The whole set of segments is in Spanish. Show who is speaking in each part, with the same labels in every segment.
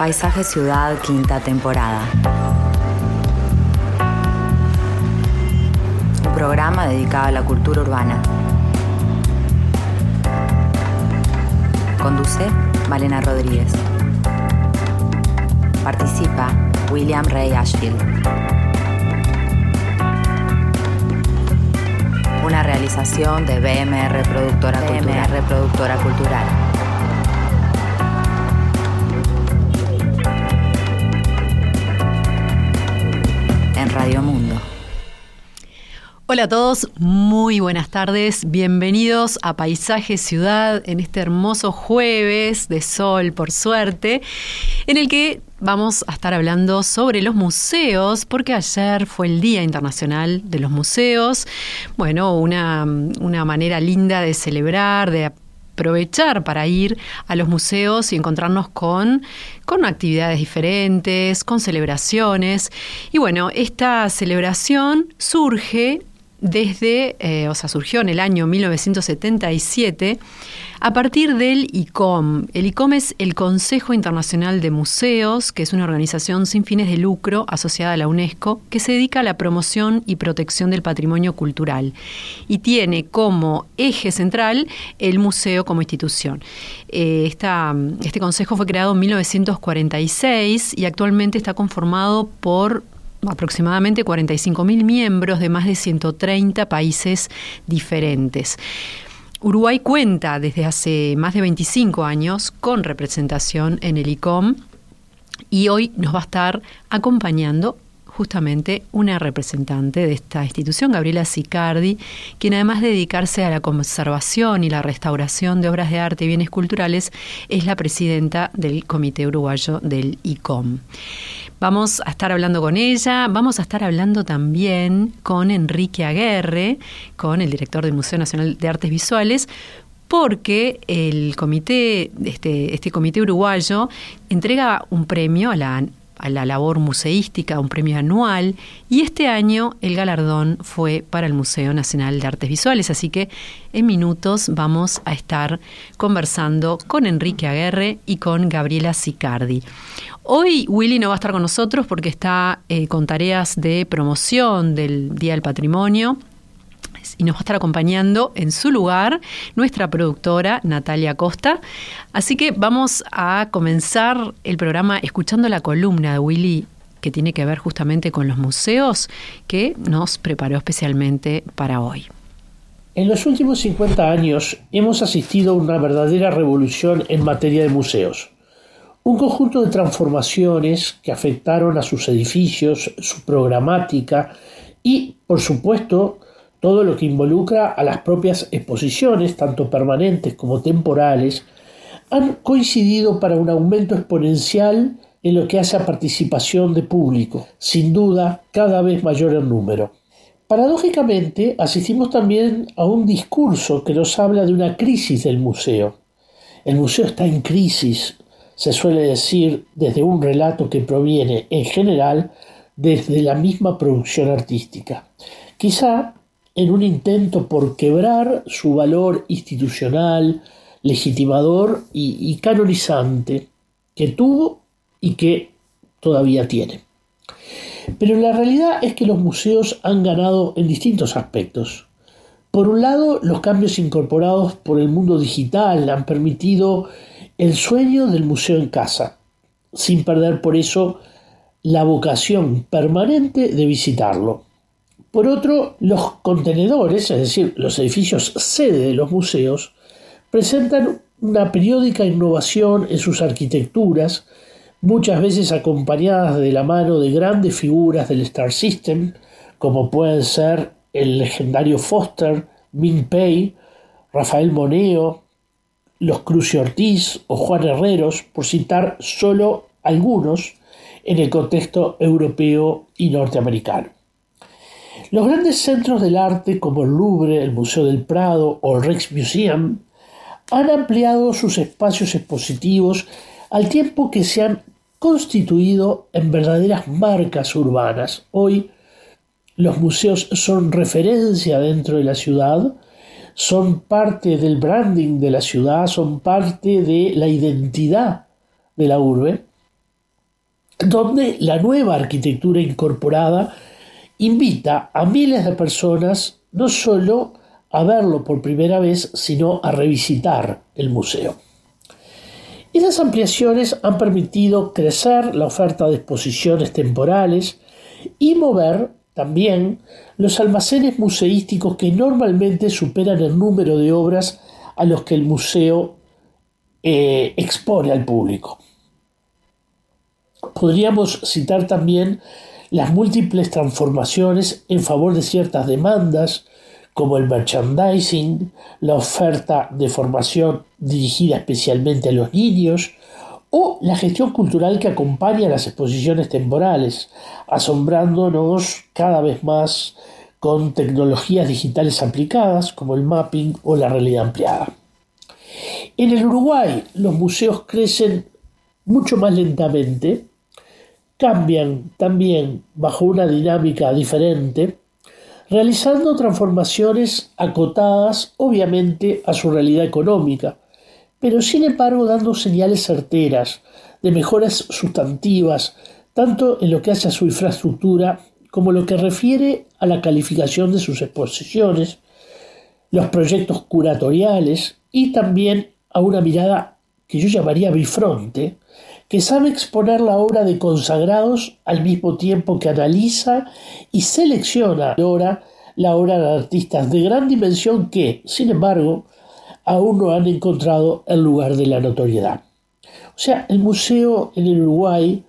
Speaker 1: Paisaje Ciudad, quinta temporada. Un programa dedicado a la cultura urbana. Conduce Malena Rodríguez. Participa William Ray Ashfield. Una realización de BMR Productora Productora Cultural. Radio Mundo.
Speaker 2: Hola a todos, muy buenas tardes, bienvenidos a Paisaje Ciudad en este hermoso jueves de sol, por suerte, en el que vamos a estar hablando sobre los museos, porque ayer fue el Día Internacional de los Museos. Bueno, una, una manera linda de celebrar, de aprovechar para ir a los museos y encontrarnos con, con actividades diferentes, con celebraciones. Y bueno, esta celebración surge desde, eh, o sea, surgió en el año 1977 a partir del ICOM. El ICOM es el Consejo Internacional de Museos, que es una organización sin fines de lucro asociada a la UNESCO, que se dedica a la promoción y protección del patrimonio cultural y tiene como eje central el museo como institución. Eh, este consejo fue creado en 1946 y actualmente está conformado por aproximadamente 45.000 miembros de más de 130 países diferentes. Uruguay cuenta desde hace más de 25 años con representación en el ICOM y hoy nos va a estar acompañando justamente una representante de esta institución, Gabriela Sicardi, quien además de dedicarse a la conservación y la restauración de obras de arte y bienes culturales, es la presidenta del Comité Uruguayo del ICOM. Vamos a estar hablando con ella, vamos a estar hablando también con Enrique Aguerre, con el director del Museo Nacional de Artes Visuales, porque el comité, este, este comité uruguayo, entrega un premio a la a la labor museística, un premio anual, y este año el galardón fue para el Museo Nacional de Artes Visuales, así que en minutos vamos a estar conversando con Enrique Aguerre y con Gabriela Sicardi. Hoy Willy no va a estar con nosotros porque está eh, con tareas de promoción del Día del Patrimonio y nos va a estar acompañando en su lugar nuestra productora Natalia Costa. Así que vamos a comenzar el programa escuchando la columna de Willy que tiene que ver justamente con los museos que nos preparó especialmente para hoy.
Speaker 3: En los últimos 50 años hemos asistido a una verdadera revolución en materia de museos. Un conjunto de transformaciones que afectaron a sus edificios, su programática y, por supuesto, todo lo que involucra a las propias exposiciones, tanto permanentes como temporales, han coincidido para un aumento exponencial en lo que hace a participación de público, sin duda cada vez mayor en número. Paradójicamente, asistimos también a un discurso que nos habla de una crisis del museo. El museo está en crisis, se suele decir desde un relato que proviene, en general, desde la misma producción artística. Quizá en un intento por quebrar su valor institucional, legitimador y, canonizante que tuvo y que todavía tiene. Pero la realidad es que los museos han ganado en distintos aspectos. Por un lado, los cambios incorporados por el mundo digital han permitido el sueño del museo en casa, sin perder por eso la vocación permanente de visitarlo. Por otro, los contenedores, es decir, los edificios sede de los museos, presentan una periódica innovación en sus arquitecturas, muchas veces acompañadas de la mano de grandes figuras del Star System, como pueden ser el legendario Foster, Ming Pei, Rafael Moneo, los Cruci Ortiz o Juan Herreros, por citar solo algunos en el contexto europeo y norteamericano. Los grandes centros del arte como el Louvre, el Museo del Prado o el Rijksmuseum han ampliado sus espacios expositivos al tiempo que se han constituido en verdaderas marcas urbanas. Hoy los museos son referencia dentro de la ciudad, son parte del branding de la ciudad, son parte de la identidad de la urbe donde la nueva arquitectura incorporada invita a miles de personas no solo a verlo por primera vez, sino a revisitar el museo. Estas ampliaciones han permitido crecer la oferta de exposiciones temporales y mover también los almacenes museísticos que normalmente superan el número de obras a los que el museo eh, expone al público. Podríamos citar también las múltiples transformaciones en favor de ciertas demandas, como el merchandising, la oferta de formación dirigida especialmente a los niños, o la gestión cultural que acompaña las exposiciones temporales, asombrándonos cada vez más con tecnologías digitales aplicadas como el mapping o la realidad ampliada. En el Uruguay los museos crecen mucho más lentamente, cambian también bajo una dinámica diferente, realizando transformaciones acotadas obviamente a su realidad económica, pero sin embargo dando señales certeras de mejoras sustantivas, tanto en lo que hace a su infraestructura como lo que refiere a la calificación de sus exposiciones, los proyectos curatoriales y también a una mirada que yo llamaría bifronte, que sabe exponer la obra de consagrados al mismo tiempo que analiza y selecciona la obra de artistas de gran dimensión que, sin embargo, aún no han encontrado el lugar de la notoriedad. O sea, el museo en el Uruguay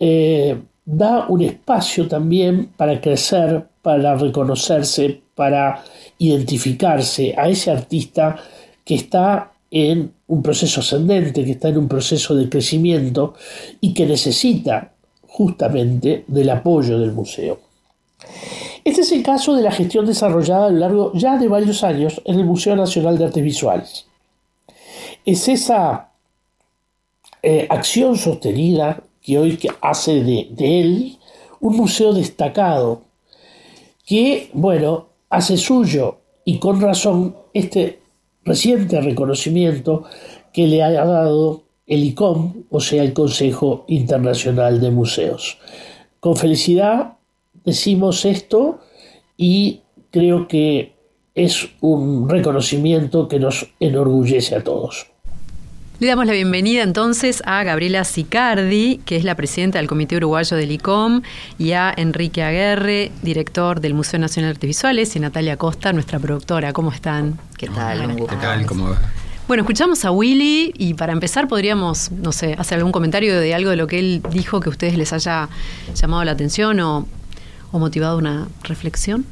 Speaker 3: eh, da un espacio también para crecer, para reconocerse, para identificarse a ese artista que está en un proceso ascendente, que está en un proceso de crecimiento y que necesita justamente del apoyo del museo. Este es el caso de la gestión desarrollada a lo largo ya de varios años en el Museo Nacional de Artes Visuales. Es esa eh, acción sostenida que hoy hace de, de él un museo destacado que, bueno, hace suyo y con razón este reciente reconocimiento que le ha dado el ICOM, o sea, el Consejo Internacional de Museos. Con felicidad decimos esto y creo que es un reconocimiento que nos enorgullece a todos.
Speaker 2: Le damos la bienvenida entonces a Gabriela Sicardi, que es la presidenta del Comité Uruguayo del ICOM, y a Enrique Aguerre, director del Museo Nacional de Artes Visuales, y Natalia Costa, nuestra productora. ¿Cómo están?
Speaker 4: ¿Qué tal?
Speaker 5: ¿Qué tal? ¿Cómo va?
Speaker 2: Bueno, escuchamos a Willy y para empezar podríamos, no sé, hacer algún comentario de algo de lo que él dijo que a ustedes les haya llamado la atención o, motivado una reflexión.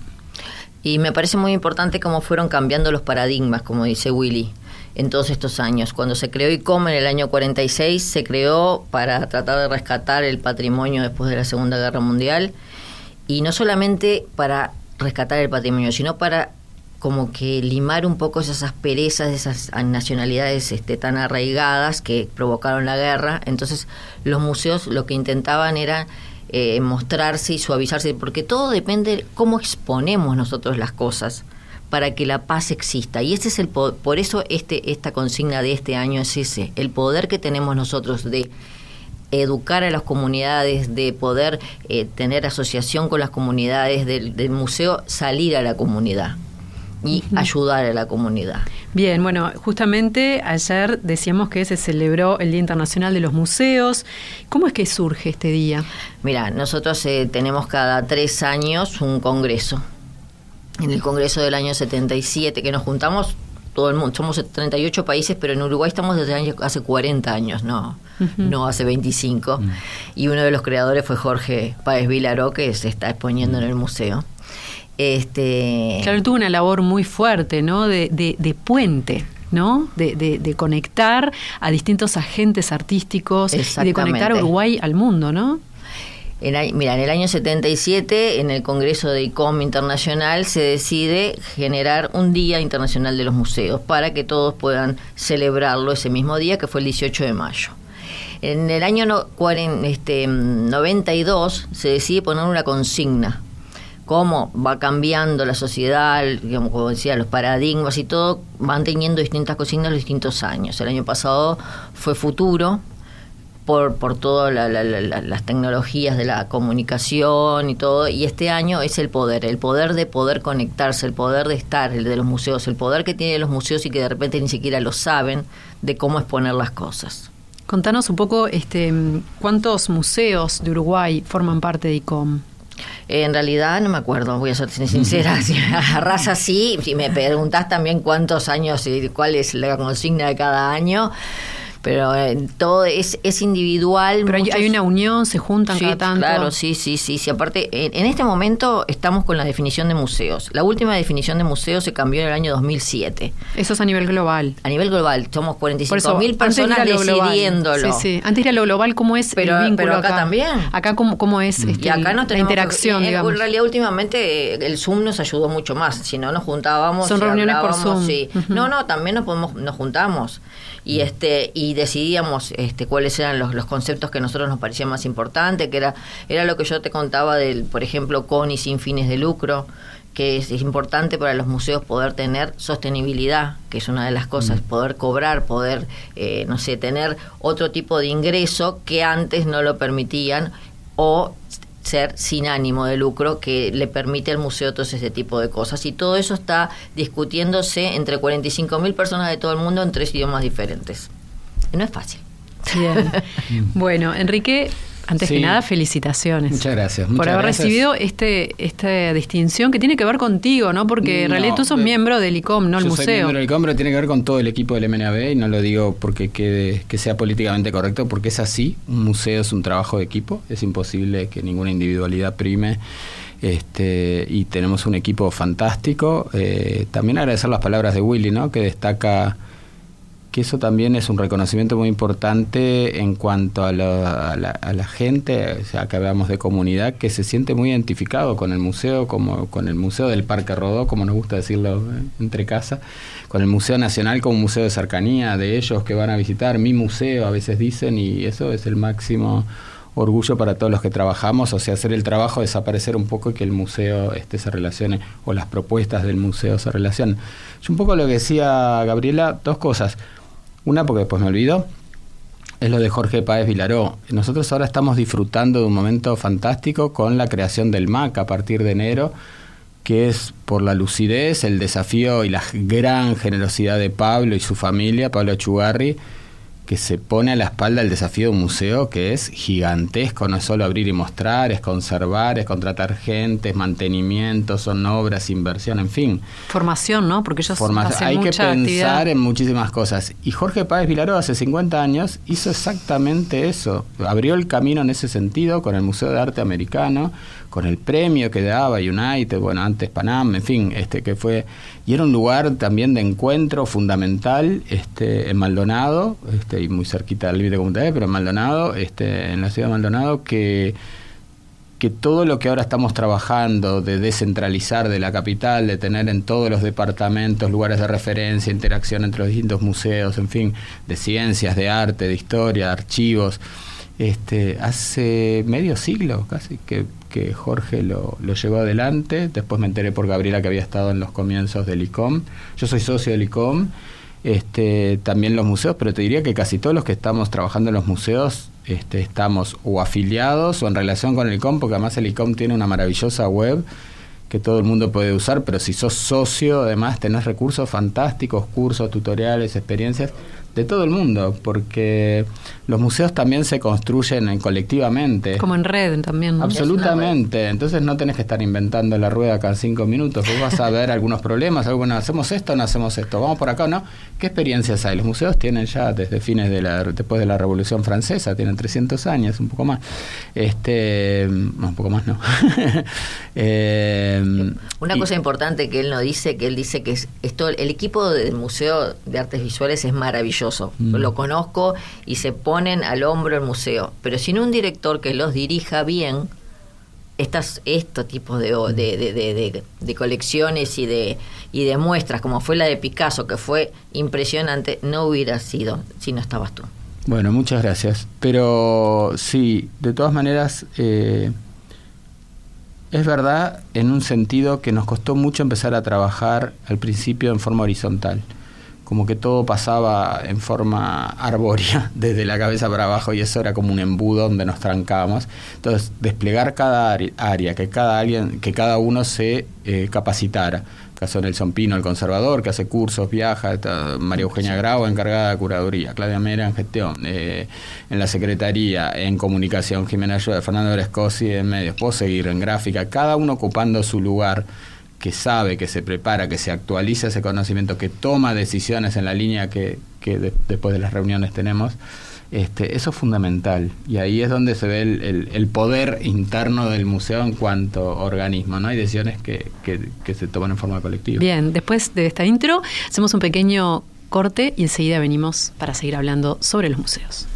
Speaker 4: Y me parece muy importante cómo fueron cambiando los paradigmas, como dice Willy en todos estos años. Cuando se creó ICOM en el año 46, se creó para tratar de rescatar el patrimonio después de la Segunda Guerra Mundial y no solamente para rescatar el patrimonio, sino para como que limar un poco esas asperezas esas nacionalidades este, tan arraigadas que provocaron la guerra. Entonces los museos lo que intentaban era eh, mostrarse y suavizarse, porque todo depende de cómo exponemos nosotros las cosas para que la paz exista. Y ese es el por eso este esta consigna de este año es ese, el poder que tenemos nosotros de educar a las comunidades, de poder eh, tener asociación con las comunidades del, museo, salir a la comunidad y ayudar a la comunidad.
Speaker 2: Bien, bueno, justamente ayer decíamos que se celebró el Día Internacional de los Museos. ¿Cómo es que surge este día?
Speaker 4: Mira, nosotros eh, tenemos cada tres años un congreso en el Congreso del año 77, que nos juntamos todo el mundo, somos 38 países, pero en Uruguay estamos desde hace 40 años, no, no hace 25. Mm. Y uno de los creadores fue Jorge Páez Vilaró, que se está exponiendo en el museo.
Speaker 2: Este... Claro, tuvo una labor muy fuerte, ¿no? De, de, puente. ¿no? De, de, conectar a distintos agentes artísticos y de conectar a Uruguay al mundo, ¿no?
Speaker 4: mira, en el año 77, en el Congreso de ICOM Internacional, se decide generar un Día Internacional de los Museos para que todos puedan celebrarlo ese mismo día, que fue el 18 de mayo. En el año no, este, 92 se decide poner una consigna cómo va cambiando la sociedad, como decía, los paradigmas y todo, van teniendo distintas consignas los distintos años. El año pasado fue futuro, por, por todas las tecnologías de la comunicación y todo, y este año es el poder, el poder de poder conectarse, el poder de estar, el de los museos, el poder que tienen los museos y que de repente ni siquiera lo saben de cómo exponer las cosas.
Speaker 2: Contanos un poco este, cuántos museos de Uruguay forman parte de ICOM.
Speaker 4: En realidad no me acuerdo, voy a ser sincera. Si me agarras así, si me preguntas también cuántos años y cuál es la consigna de cada año, pero eh, todo es, es individual.
Speaker 2: Pero hay, una unión, se juntan cada tanto.
Speaker 4: Claro, sí, sí, sí. sí. Aparte, en, este momento estamos con la definición de museos. La última definición de museos se cambió en el año 2007.
Speaker 2: Eso es a nivel global.
Speaker 4: A nivel global, somos 45 mil personas decidiéndolo.
Speaker 2: Sí, sí. Antes era lo global, ¿cómo es
Speaker 4: pero,
Speaker 2: el
Speaker 4: vínculo acá, también?
Speaker 2: Acá, ¿cómo, cómo es este, acá la interacción,
Speaker 4: en, En realidad, últimamente, el Zoom nos ayudó mucho más. Si no, nos juntábamos.
Speaker 2: Son reuniones por Zoom.
Speaker 4: Sí. No, no, también nos, podemos, nos juntamos. Y, este, y decidíamos este, cuáles eran los, los conceptos que a nosotros nos parecían más importantes, que era, era lo que yo te contaba del, por ejemplo, con y sin fines de lucro, que es, importante para los museos poder tener sostenibilidad, que es una de las cosas, mm. poder cobrar, poder, eh, no sé, tener otro tipo de ingreso que antes no lo permitían o ser sin ánimo de lucro que le permite al museo todo ese tipo de cosas. Y todo eso está discutiéndose entre 45 mil personas de todo el mundo en tres idiomas diferentes. No es fácil.
Speaker 2: Bien. bueno, Enrique, antes que nada, felicitaciones.
Speaker 5: Muchas gracias.
Speaker 2: por haber recibido este, esta distinción que tiene que ver contigo, ¿no? Porque en realidad tú sos miembro del ICOM, no el museo. Soy
Speaker 5: miembro del ICOM, pero tiene que ver con todo el equipo del MNAB y no lo digo porque quede, que sea políticamente correcto, porque es así. Un museo es un trabajo de equipo, es imposible que ninguna individualidad prime. Este, y tenemos un equipo fantástico. Eh, también agradecer las palabras de Willy, ¿no? Que destaca que eso también es un reconocimiento muy importante en cuanto a, la, gente, o sea, que hablamos de comunidad, que se siente muy identificado con el museo, como con el Museo del Parque Rodó, como nos gusta decirlo eh, entre casa, con el Museo Nacional como museo de cercanía de ellos que van a visitar, mi museo a veces dicen, y eso es el máximo orgullo para todos los que trabajamos, o sea, hacer el trabajo desaparecer un poco y que el museo este, se relacione, o las propuestas del museo se relacionen. Yo un poco lo que decía Gabriela, dos cosas. Una, porque después me olvido, es lo de Jorge Páez Vilaró. Nosotros ahora estamos disfrutando de un momento fantástico con la creación del MAC a partir de enero, que es por la lucidez, el desafío y la gran generosidad de Pablo y su familia, Pablo Chugarri, que se pone a la espalda el desafío de un museo que es gigantesco, no es solo abrir y mostrar, es conservar, es contratar gente, es mantenimiento, son obras, inversión, en fin.
Speaker 2: Formación, ¿no? Porque ellos Formación.
Speaker 5: Hay
Speaker 2: que
Speaker 5: pensar en muchísimas cosas. Y Jorge Páez Vilaró hace 50 años hizo exactamente eso, abrió el camino en ese sentido con el Museo de Arte Americano, con el premio que daba United, bueno, antes Panam, en fin, este que fue y era un lugar también de encuentro fundamental este en Maldonado, este y muy cerquita del límite comunitario, pero en Maldonado, este en la ciudad de Maldonado que que todo lo que ahora estamos trabajando de descentralizar de la capital, de tener en todos los departamentos lugares de referencia, interacción entre los distintos museos, en fin, de ciencias, de arte, de historia, de archivos, este, hace medio siglo casi que, que Jorge lo, lo, llevó adelante. Después me enteré por Gabriela que había estado en los comienzos del ICOM. Yo soy socio del ICOM, este, también los museos, pero te diría que casi todos los que estamos trabajando en los museos este, estamos o afiliados o en relación con el ICOM, porque además el ICOM tiene una maravillosa web que todo el mundo puede usar, pero si sos socio, además tenés recursos fantásticos, cursos, tutoriales, experiencias de todo el mundo, porque los museos también se construyen colectivamente.
Speaker 2: Como en red también.
Speaker 5: Absolutamente. Entonces no tenés que estar inventando la rueda cada cinco minutos. Vos vas a ver algunos problemas, bueno, hacemos esto o no hacemos esto, vamos por acá o no. ¿Qué experiencias hay? Los museos tienen ya desde fines de la, después de la Revolución Francesa, tienen 300 años, un poco más. Este, un poco más no.
Speaker 4: Eh, Una cosa importante que él no dice, que él dice que es esto, el equipo del Museo de Artes Visuales es maravilloso Mm. Lo conozco y se ponen al hombro el museo. Pero sin un director que los dirija bien, estas, estos tipos de, de, de, colecciones y de, y de muestras, como fue la de Picasso, que fue impresionante, no hubiera sido si no estabas tú.
Speaker 5: Bueno, muchas gracias. Pero sí, de todas maneras, eh, es verdad en un sentido que nos costó mucho empezar a trabajar al principio en forma horizontal como que todo pasaba en forma arbórea, desde la cabeza para abajo, y eso era como un embudo donde nos trancábamos. Entonces, desplegar cada área, que cada, alguien, que cada uno se eh, capacitara. caso Nelson Pino, el conservador, que hace cursos, viaja, María Eugenia Grau, encargada de curaduría, Claudia Mera en gestión, eh, en la secretaría, en comunicación, Jimena Ayuda, Fernando Brescosi en medios, puedo seguir en gráfica, cada uno ocupando su lugar que sabe, que se prepara, que se actualiza ese conocimiento, que toma decisiones en la línea que, después de las reuniones tenemos, este, eso es fundamental. Y ahí es donde se ve el, poder interno del museo en cuanto organismo. ¿no? Hay decisiones que, que se toman en forma colectiva.
Speaker 2: Bien, después de esta intro, hacemos un pequeño corte y enseguida venimos para seguir hablando sobre los museos.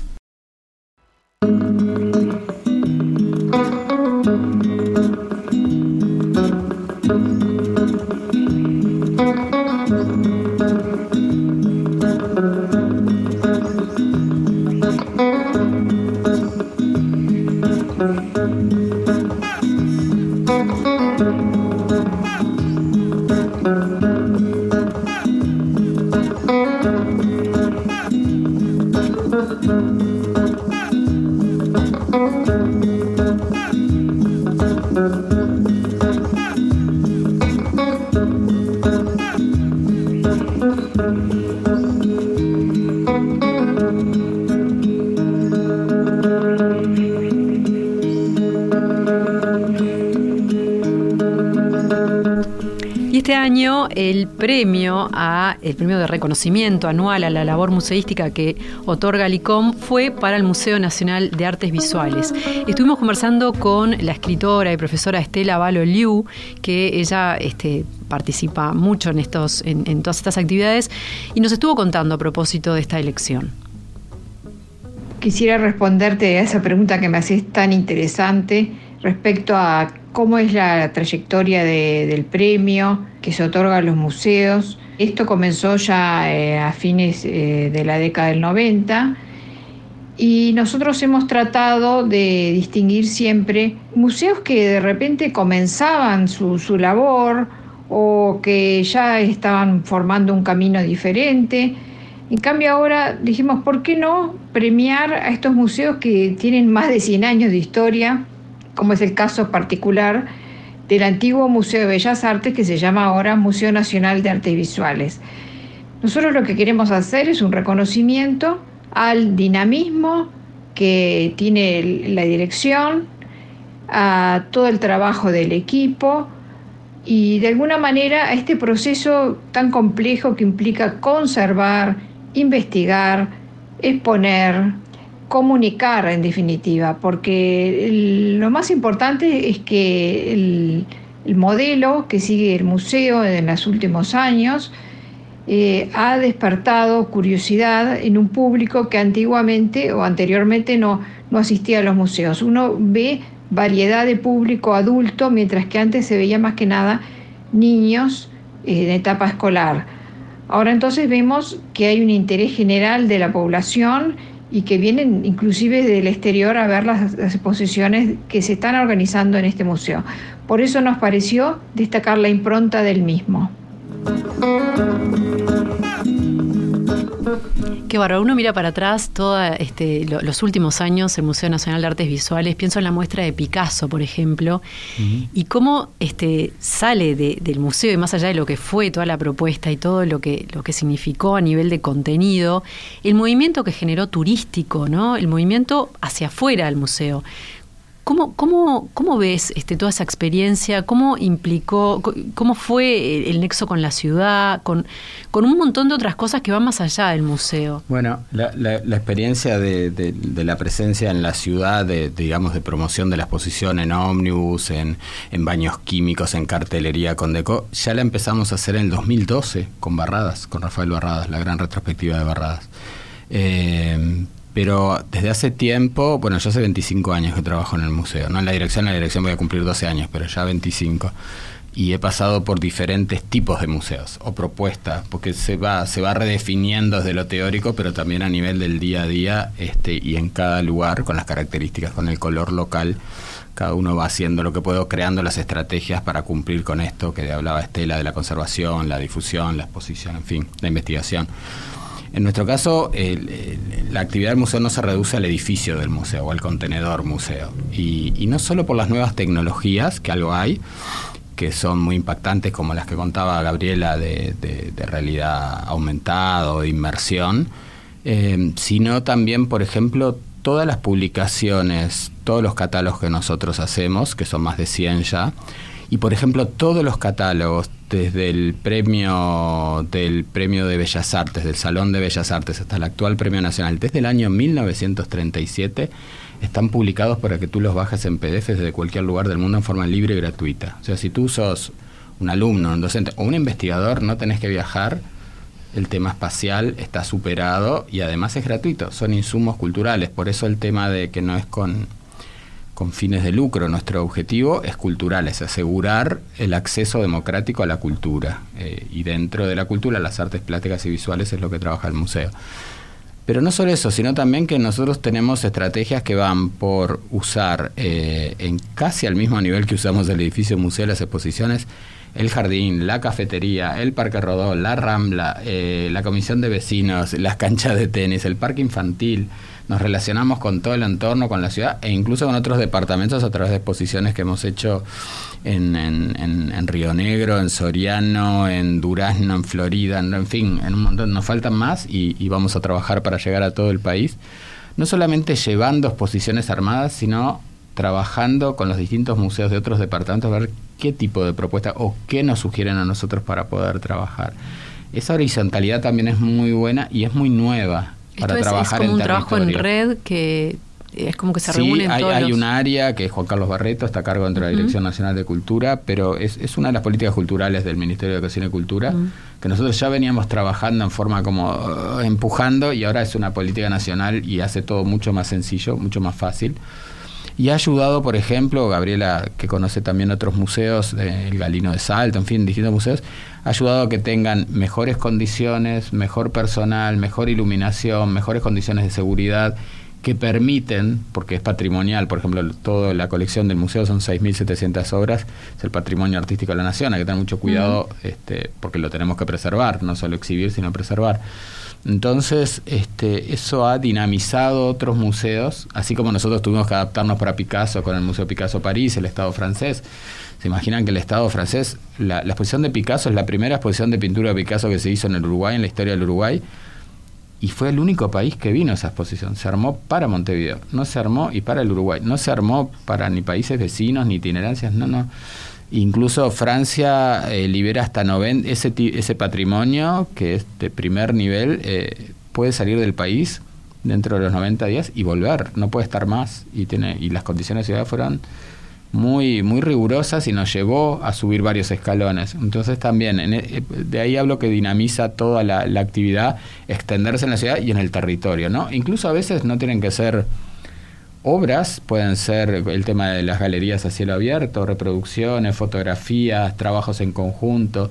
Speaker 2: El premio a el premio de reconocimiento anual a la labor museística que otorga LICOM fue para el Museo Nacional de Artes Visuales. Estuvimos conversando con la escritora y profesora Estela Valo Liu, que ella este, participa mucho en estos, en todas estas actividades, y nos estuvo contando a propósito de esta elección.
Speaker 6: Quisiera responderte a esa pregunta que me haces tan interesante respecto a cómo es la trayectoria del premio que se otorga a los museos. Esto comenzó ya eh, a fines eh, de la década del 90 y nosotros hemos tratado de distinguir siempre museos que de repente comenzaban su, su labor o que ya estaban formando un camino diferente. En cambio ahora dijimos, ¿por qué no premiar a estos museos que tienen más de 100 años de historia como es el caso particular del antiguo Museo de Bellas Artes que se llama ahora Museo Nacional de Artes Visuales. Nosotros lo que queremos hacer es un reconocimiento al dinamismo que tiene la dirección, a todo el trabajo del equipo y de alguna manera a este proceso tan complejo que implica conservar, investigar, exponer, comunicar en definitiva, porque lo más importante es que el, modelo que sigue el museo en los últimos años eh, ha despertado curiosidad en un público que antiguamente o anteriormente no, no asistía a los museos. Uno ve variedad de público adulto, mientras que antes se veía más que nada niños eh, en etapa escolar. Ahora entonces vemos que hay un interés general de la población y que vienen inclusive del exterior a ver las, exposiciones que se están organizando en este museo. Por eso nos pareció destacar la impronta del mismo.
Speaker 2: Qué bárbaro. Uno mira para atrás todos este, los últimos años, el Museo Nacional de Artes Visuales, pienso en la muestra de Picasso, por ejemplo, y cómo este, sale del museo y más allá de lo que fue toda la propuesta y todo lo que, lo que significó a nivel de contenido, el movimiento que generó turístico, ¿no? El movimiento hacia afuera del museo. ¿Cómo, cómo, cómo ves este, toda esa experiencia? ¿Cómo implicó, cómo fue el, nexo con la ciudad, con, con un montón de otras cosas que van más allá del museo?
Speaker 5: Bueno, la, experiencia de, la presencia en la ciudad, de, digamos, de promoción de la exposición en ómnibus, en, en baños químicos, en cartelería con Deco, ya la empezamos a hacer en el 2012 con Barradas, con Rafael Barradas, la gran retrospectiva de Barradas. Eh, pero desde hace tiempo, bueno, yo hace 25 años que trabajo en el museo, no en la dirección, en la dirección voy a cumplir 12 años, pero ya 25. y he pasado por diferentes tipos de museos o propuestas, porque se va, se va redefiniendo desde lo teórico, pero también a nivel del día a día este, y en cada lugar con las características, con el color local. Cada uno va haciendo lo que puedo, creando las estrategias para cumplir con esto que hablaba Estela de la conservación, la difusión, la exposición, en fin, la investigación. En nuestro caso, la actividad del museo no se reduce al edificio del museo o al contenedor museo. Y, y no solo por las nuevas tecnologías, que algo hay, que son muy impactantes, como las que contaba Gabriela de, realidad aumentada o de inmersión, eh, sino también, por ejemplo, todas las publicaciones, todos los catálogos que nosotros hacemos, que son más de 100 ya, y por ejemplo todos los catálogos desde el premio del premio de Bellas Artes, del Salón de Bellas Artes hasta el actual premio nacional, desde el año 1937 están publicados para que tú los bajes en PDF desde cualquier lugar del mundo en forma libre y gratuita. O sea, si tú sos un alumno, un docente o un investigador, no tenés que viajar. El tema espacial está superado y además es gratuito. Son insumos culturales. Por eso el tema de que no es con, con fines de lucro. Nuestro objetivo es cultural, es asegurar el acceso democrático a la cultura. Eh, y dentro de la cultura, las artes plásticas y visuales es lo que trabaja el museo. Pero no solo eso, sino también que nosotros tenemos estrategias que van por usar eh, en casi al mismo nivel que usamos el edificio museo, las exposiciones, el jardín, la cafetería, el parque rodó, la rambla, eh, la comisión de vecinos, las canchas de tenis, el parque infantil. Nos relacionamos con todo el entorno, con la ciudad e incluso con otros departamentos a través de exposiciones que hemos hecho en, en, Río Negro, en Soriano, en Durazno, en Florida, en, fin, en un montón. Nos faltan más y, y vamos a trabajar para llegar a todo el país. No solamente llevando exposiciones armadas, sino trabajando con los distintos museos de otros departamentos a ver qué tipo de propuesta o qué nos sugieren a nosotros para poder trabajar. Esa horizontalidad también es muy buena y es muy nueva para trabajar
Speaker 2: es como un trabajo en red que es como que se
Speaker 5: sí,
Speaker 2: reúnen
Speaker 5: hay, hay un área que es Juan Carlos Barreto, está a cargo dentro de la Dirección Nacional de Cultura, pero es, es, una de las políticas culturales del Ministerio de Educación y Cultura, que nosotros ya veníamos trabajando en forma como uh, empujando y ahora es una política nacional y hace todo mucho más sencillo, mucho más fácil. Y ha ayudado, por ejemplo, Gabriela, que conoce también otros museos, el Galino de Salto, en fin, distintos museos, ha ayudado a que tengan mejores condiciones, mejor personal, mejor iluminación, mejores condiciones de seguridad que permiten, porque es patrimonial, por ejemplo, toda la colección del museo son 6.700 obras, es el patrimonio artístico de la nación, hay que tener mucho cuidado este, porque lo tenemos que preservar, no solo exhibir, sino preservar. Entonces, este, eso ha dinamizado otros museos, así como nosotros tuvimos que adaptarnos para Picasso con el Museo Picasso París, el Estado francés. Se imaginan que el Estado francés, la, exposición de Picasso es la primera exposición de pintura de Picasso que se hizo en el Uruguay, en la historia del Uruguay, y fue el único país que vino a esa exposición. Se armó para Montevideo, no se armó y para el Uruguay, no se armó para ni países vecinos ni itinerancias, no, no. Incluso Francia eh, libera hasta 90, ese, ese patrimonio que es de primer nivel, eh, puede salir del país dentro de los 90 días y volver, no puede estar más y tiene y las condiciones de ciudad fueron muy, muy rigurosas y nos llevó a subir varios escalones. Entonces también, e, de ahí hablo que dinamiza toda la, actividad, extenderse en la ciudad y en el territorio, ¿no? Incluso a veces no tienen que ser obras, pueden ser el tema de las galerías a cielo abierto, reproducciones, fotografías, trabajos en conjunto,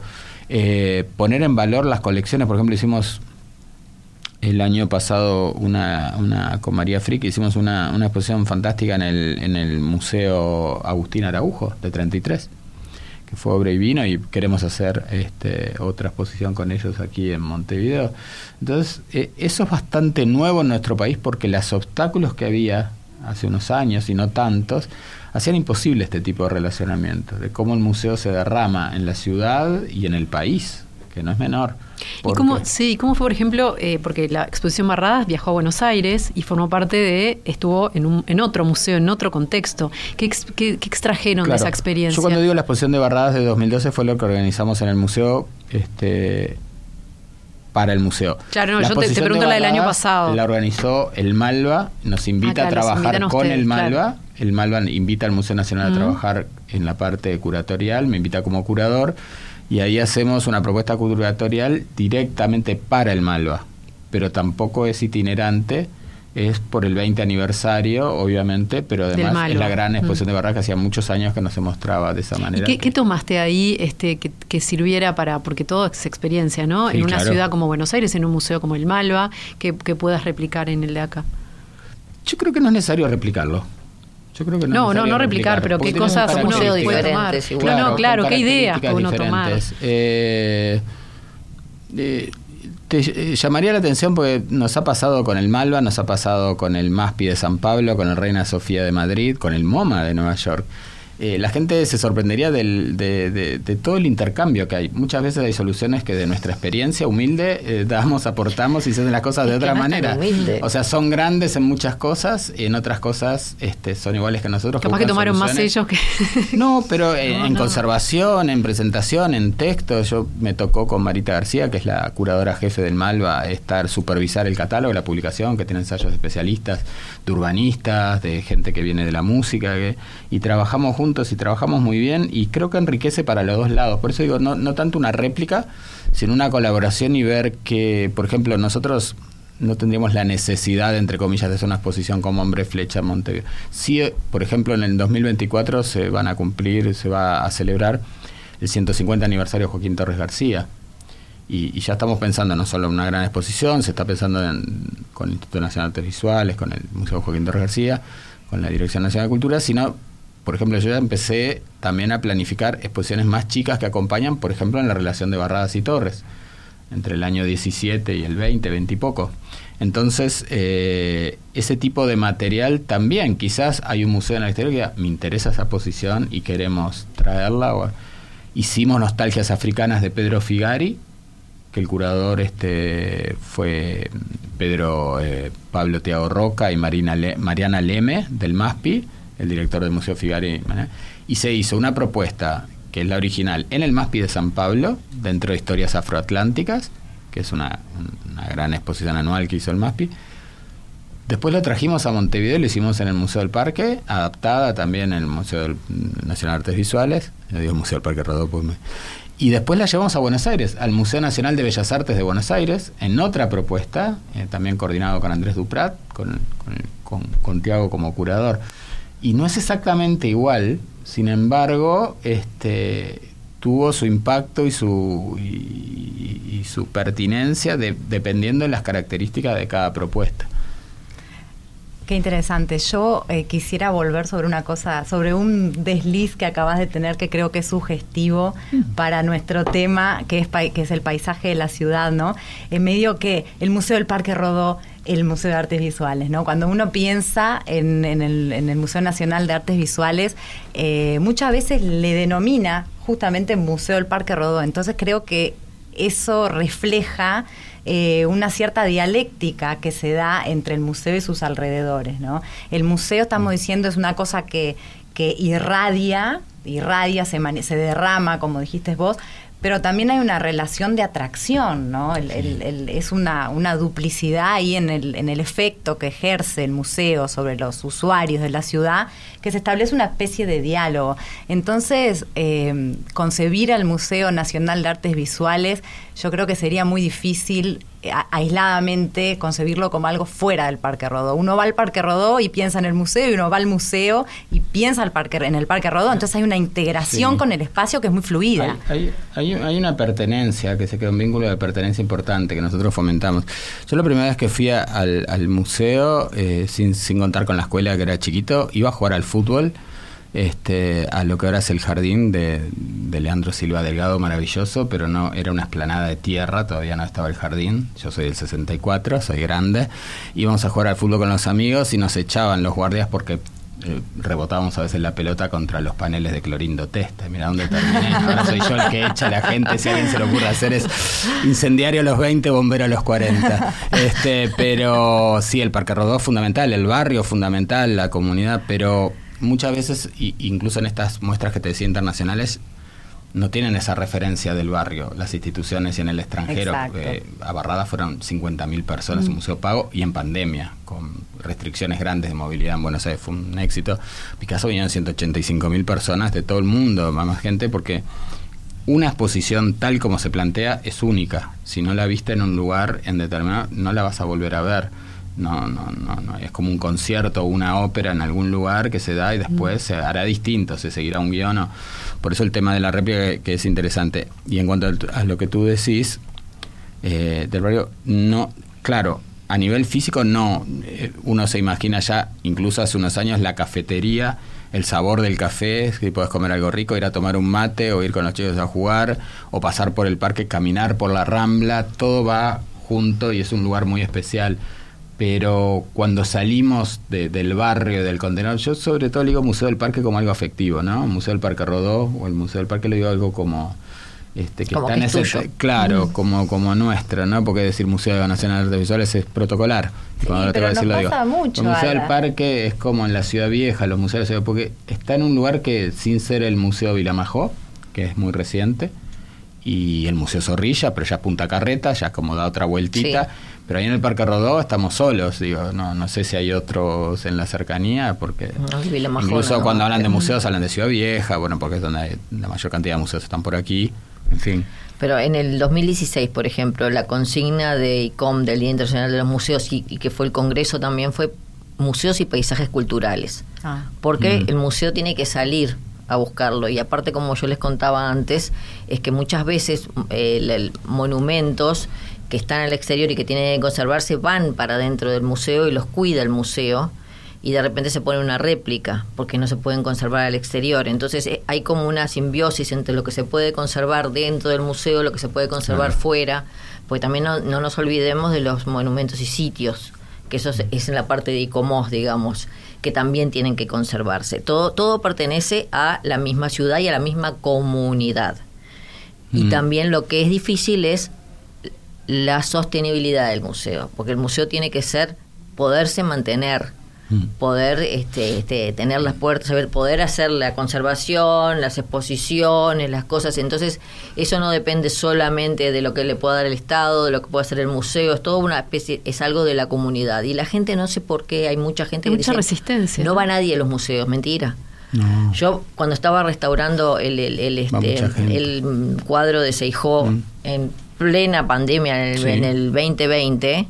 Speaker 5: eh, poner en valor las colecciones, por ejemplo, hicimos el año pasado una, una con María Frick hicimos una, una exposición fantástica en el, en el Museo Agustín Araujo de 33 que fue obra y vino y queremos hacer este, otra exposición con ellos aquí en Montevideo. Entonces, eh, eso es bastante nuevo en nuestro país porque los obstáculos que había hace unos años y no tantos hacían imposible este tipo de relacionamiento, de cómo el museo se derrama en la ciudad y en el país que no es menor.
Speaker 2: ¿Y cómo, sí, cómo fue, por ejemplo, eh, porque la exposición Barradas viajó a Buenos Aires y formó parte de, estuvo en, un, en otro museo, en otro contexto. ¿Qué, qué, extrajeron de esa experiencia?
Speaker 5: Yo cuando digo la exposición de Barradas de 2012 fue lo que organizamos en el museo. este para el museo.
Speaker 2: Claro, no, yo te, pregunto la del año pasado.
Speaker 5: La organizó el Malva, nos invita a trabajar con el Malva. El Malva invita al Museo Nacional a trabajar en la parte curatorial, me invita como curador y ahí hacemos una propuesta curatorial directamente para el Malva, pero tampoco es itinerante, es por el 20 aniversario, obviamente, pero además es la gran exposición de Barracas que hacía muchos años que no se mostraba de esa manera.
Speaker 2: ¿Y qué, tomaste ahí este, que, sirviera para, porque todo es experiencia, ¿no? en una ciudad como Buenos Aires, en un museo como el Malva, que, puedas replicar en el de acá.
Speaker 5: Yo creo que no es necesario replicarlo. Yo creo que no,
Speaker 2: no, no, no replicar, pero qué cosas uno puede tomar. Claro, no, claro, qué ideas puede uno tomar.
Speaker 5: Eh, eh, te eh, llamaría la atención porque nos ha pasado con el Malva, nos ha pasado con el MASPI de San Pablo, con el Reina Sofía de Madrid, con el MoMA de Nueva York. Eh, la gente se sorprendería del, de, todo el intercambio que hay. Muchas veces hay soluciones que de nuestra experiencia humilde eh, damos, aportamos y se hacen las cosas de otra manera. O sea, son grandes en muchas cosas y en otras cosas este, son iguales que nosotros.
Speaker 2: Capaz que tomaron más ellos que...
Speaker 5: no, pero en, conservación, en presentación, en texto. Yo me tocó con Marita García, que es la curadora jefe del Malva, estar supervisar el catálogo, la publicación, que tiene ensayos de especialistas, de urbanistas, de gente que viene de la música, y trabajamos juntos y trabajamos muy bien y creo que enriquece para los dos lados. Por eso digo, no, no tanto una réplica, sino una colaboración y ver que, por ejemplo, nosotros no tendríamos la necesidad, entre comillas, de hacer una exposición como Hombre Flecha Montevideo. Sí, por ejemplo, en el 2024 se van a cumplir, se va a celebrar el 150 aniversario de Joaquín Torres García. Y, ya estamos pensando no solo en una gran exposición, se está pensando en, con el Instituto Nacional de Artes Visuales, con el Museo Joaquín Torres García, con la Dirección Nacional de Cultura, sino por ejemplo, yo ya empecé también a planificar exposiciones más chicas que acompañan, por ejemplo, en la relación de Barradas y Torres, entre el año 17 y el 20, 20 y poco. Entonces, eh, ese tipo de material también, quizás hay un museo en el exterior que me interesa esa posición y queremos traerla. hicimos Nostalgias Africanas de Pedro Figari, que el curador este fue Pedro eh, Pablo Tiago Roca y Marina Mariana Leme del MASPI el director del Museo Figari, y se hizo una propuesta que es la original en el MASPI de San Pablo, dentro de Historias Afroatlánticas, que es una, gran exposición anual que hizo el MASPI. Después lo trajimos a Montevideo lo hicimos en el Museo del Parque, adaptada también en el Museo Nacional de Artes Visuales, yo digo Museo del Parque Rodó, pues y después la llevamos a Buenos Aires, al Museo Nacional de Bellas Artes de Buenos Aires, en otra propuesta, eh, también coordinado con Andrés Duprat, con, con, con Tiago como curador y no es exactamente igual, sin embargo, este, tuvo su impacto y su, y, su pertinencia dependiendo de las características de cada propuesta.
Speaker 7: Qué interesante. Yo eh, quisiera volver sobre una cosa, sobre un desliz que acabas de tener que creo que es sugestivo mm. para nuestro tema, que es, que es el paisaje de la ciudad, ¿no? En medio que el Museo del Parque Rodó el Museo de Artes Visuales, ¿no? Cuando uno piensa en, el, Museo Nacional de Artes Visuales, eh, muchas veces le denomina justamente Museo del Parque Rodó. Entonces creo que eso refleja eh, una cierta dialéctica que se da entre el museo y sus alrededores, ¿no? El museo, estamos diciendo, es una cosa que, que irradia, irradia, se, se derrama, como dijiste vos, pero también hay una relación de atracción, ¿no? es una, una, duplicidad ahí en el, en el efecto que ejerce el museo sobre los usuarios de la ciudad, que se establece una especie de diálogo. Entonces, eh, concebir al Museo Nacional de Artes Visuales, yo creo que sería muy difícil eh, aisladamente concebirlo como algo fuera del Parque Rodó. Uno va al Parque Rodó y piensa en el museo, y uno va al museo y piensa al parque, en el Parque Rodó. Entonces hay una integración con el espacio que es muy fluida.
Speaker 5: Hay, hay, una pertenencia, que se queda un vínculo de pertenencia importante que nosotros fomentamos. Yo la primera vez que fui al, museo, eh, sin, sin contar con la escuela que era chiquito, iba a jugar al fútbol este, a lo que ahora es el jardín de, Leandro Silva Delgado, maravilloso, pero no era una esplanada de tierra, todavía no estaba el jardín. Yo soy del 64, soy grande. Íbamos a jugar al fútbol con los amigos y nos echaban los guardias porque eh, rebotábamos a veces la pelota contra los paneles de clorindo testa. Mira dónde terminé. Ahora soy yo el que echa a la gente. Si a alguien se le ocurre hacer es incendiario a los 20, bombero a los 40. Este, pero sí, el Parque Rodó fundamental, el barrio fundamental, la comunidad, pero muchas veces, incluso en estas muestras que te decía internacionales, no tienen esa referencia del barrio, las instituciones y en el extranjero. a Barrada fueron 50.000 personas en mm. Museo Pago y en pandemia, con restricciones grandes de movilidad en Buenos Aires, fue un éxito. Picasso vinieron 185.000 personas de todo el mundo, más gente, porque una exposición tal como se plantea es única. Si no la viste en un lugar en determinado, no la vas a volver a ver No, no, no, no. Es como un concierto o una ópera en algún lugar que se da y después se hará distinto, se seguirá un guion. o- Por eso el tema de la réplica que, es interesante. Y en cuanto a lo que tú decís, eh, del barrio, no, claro, a nivel físico no. Eh, Uno se imagina ya, incluso hace unos años, la cafetería, el sabor del café, si puedes comer algo rico, ir a tomar un mate o ir con los chicos a jugar, o pasar por el parque, caminar por la rambla, todo va junto y es un lugar muy especial. Pero cuando salimos de- del barrio, del contenedor, yo sobre todo le digo Museo del Parque como algo afectivo, ¿no? Museo del Parque Rodó o el Museo del Parque le digo algo como este, que
Speaker 4: Como
Speaker 5: está en
Speaker 4: que es
Speaker 5: ese claro como como nuestra no porque decir Museo Nacional de Artes Visuales es protocolar cuando
Speaker 7: Sí,
Speaker 5: tengo
Speaker 7: pero
Speaker 5: decir, lo digo.
Speaker 7: mucho,
Speaker 5: el Museo del. Parque es como en la Ciudad Vieja los museos de la ciudad porque está en un lugar que sin ser el Museo Vilamajó que es muy reciente y el Museo Zorrilla pero ya Punta Carreta ya como da otra vueltita
Speaker 4: Sí.
Speaker 5: Pero ahí en el Parque Rodó estamos solos digo no no sé si hay otros en la cercanía porque
Speaker 4: No,
Speaker 5: incluso
Speaker 4: no,
Speaker 5: cuando
Speaker 4: no.
Speaker 5: hablan de museos hablan de Ciudad Vieja bueno porque es donde hay- la mayor cantidad de museos están por aquí en fin
Speaker 4: Pero en el 2016, por ejemplo, la consigna de ICOM del Día Internacional de los Museos y, y que fue el Congreso también fue museos y paisajes culturales.
Speaker 7: Ah.
Speaker 4: Porque
Speaker 5: Mm.
Speaker 4: el museo tiene que salir a buscarlo. Y aparte, como yo les contaba antes, es que muchas veces eh, el- el- monumentos que están al exterior y que tienen que conservarse van para dentro del museo y los cuida el museo. Y de repente se pone una réplica porque no se pueden conservar al exterior. Entonces eh, hay como una simbiosis entre lo que se puede conservar dentro del museo, lo que se puede conservar
Speaker 5: Claro.
Speaker 4: fuera. Porque también no, no nos olvidemos de los monumentos y sitios que eso es, es en la parte de ICOMOS, digamos, que también tienen que conservarse. Todo, todo pertenece a la misma ciudad y a la misma comunidad. Y
Speaker 5: Mm.
Speaker 4: también lo que es difícil es la sostenibilidad del museo, porque el museo tiene que ser, poderse mantener,
Speaker 5: Mm.
Speaker 4: poder este, este, tener las puertas, saber, poder hacer la conservación, las exposiciones, las cosas. Entonces, eso no depende solamente de lo que le pueda dar el Estado, de lo que pueda hacer el museo, es todo una especie, es algo de la comunidad. Y la gente no sé por qué, hay mucha gente
Speaker 2: Hay
Speaker 4: que
Speaker 2: mucha
Speaker 4: dice,
Speaker 2: resistencia,
Speaker 4: No va nadie a los museos, mentira.
Speaker 5: No.
Speaker 4: Yo cuando estaba restaurando el, el, el, este, el cuadro de Seijó
Speaker 5: Mm.
Speaker 4: en plena pandemia en el,
Speaker 5: Sí.
Speaker 4: en el 2020,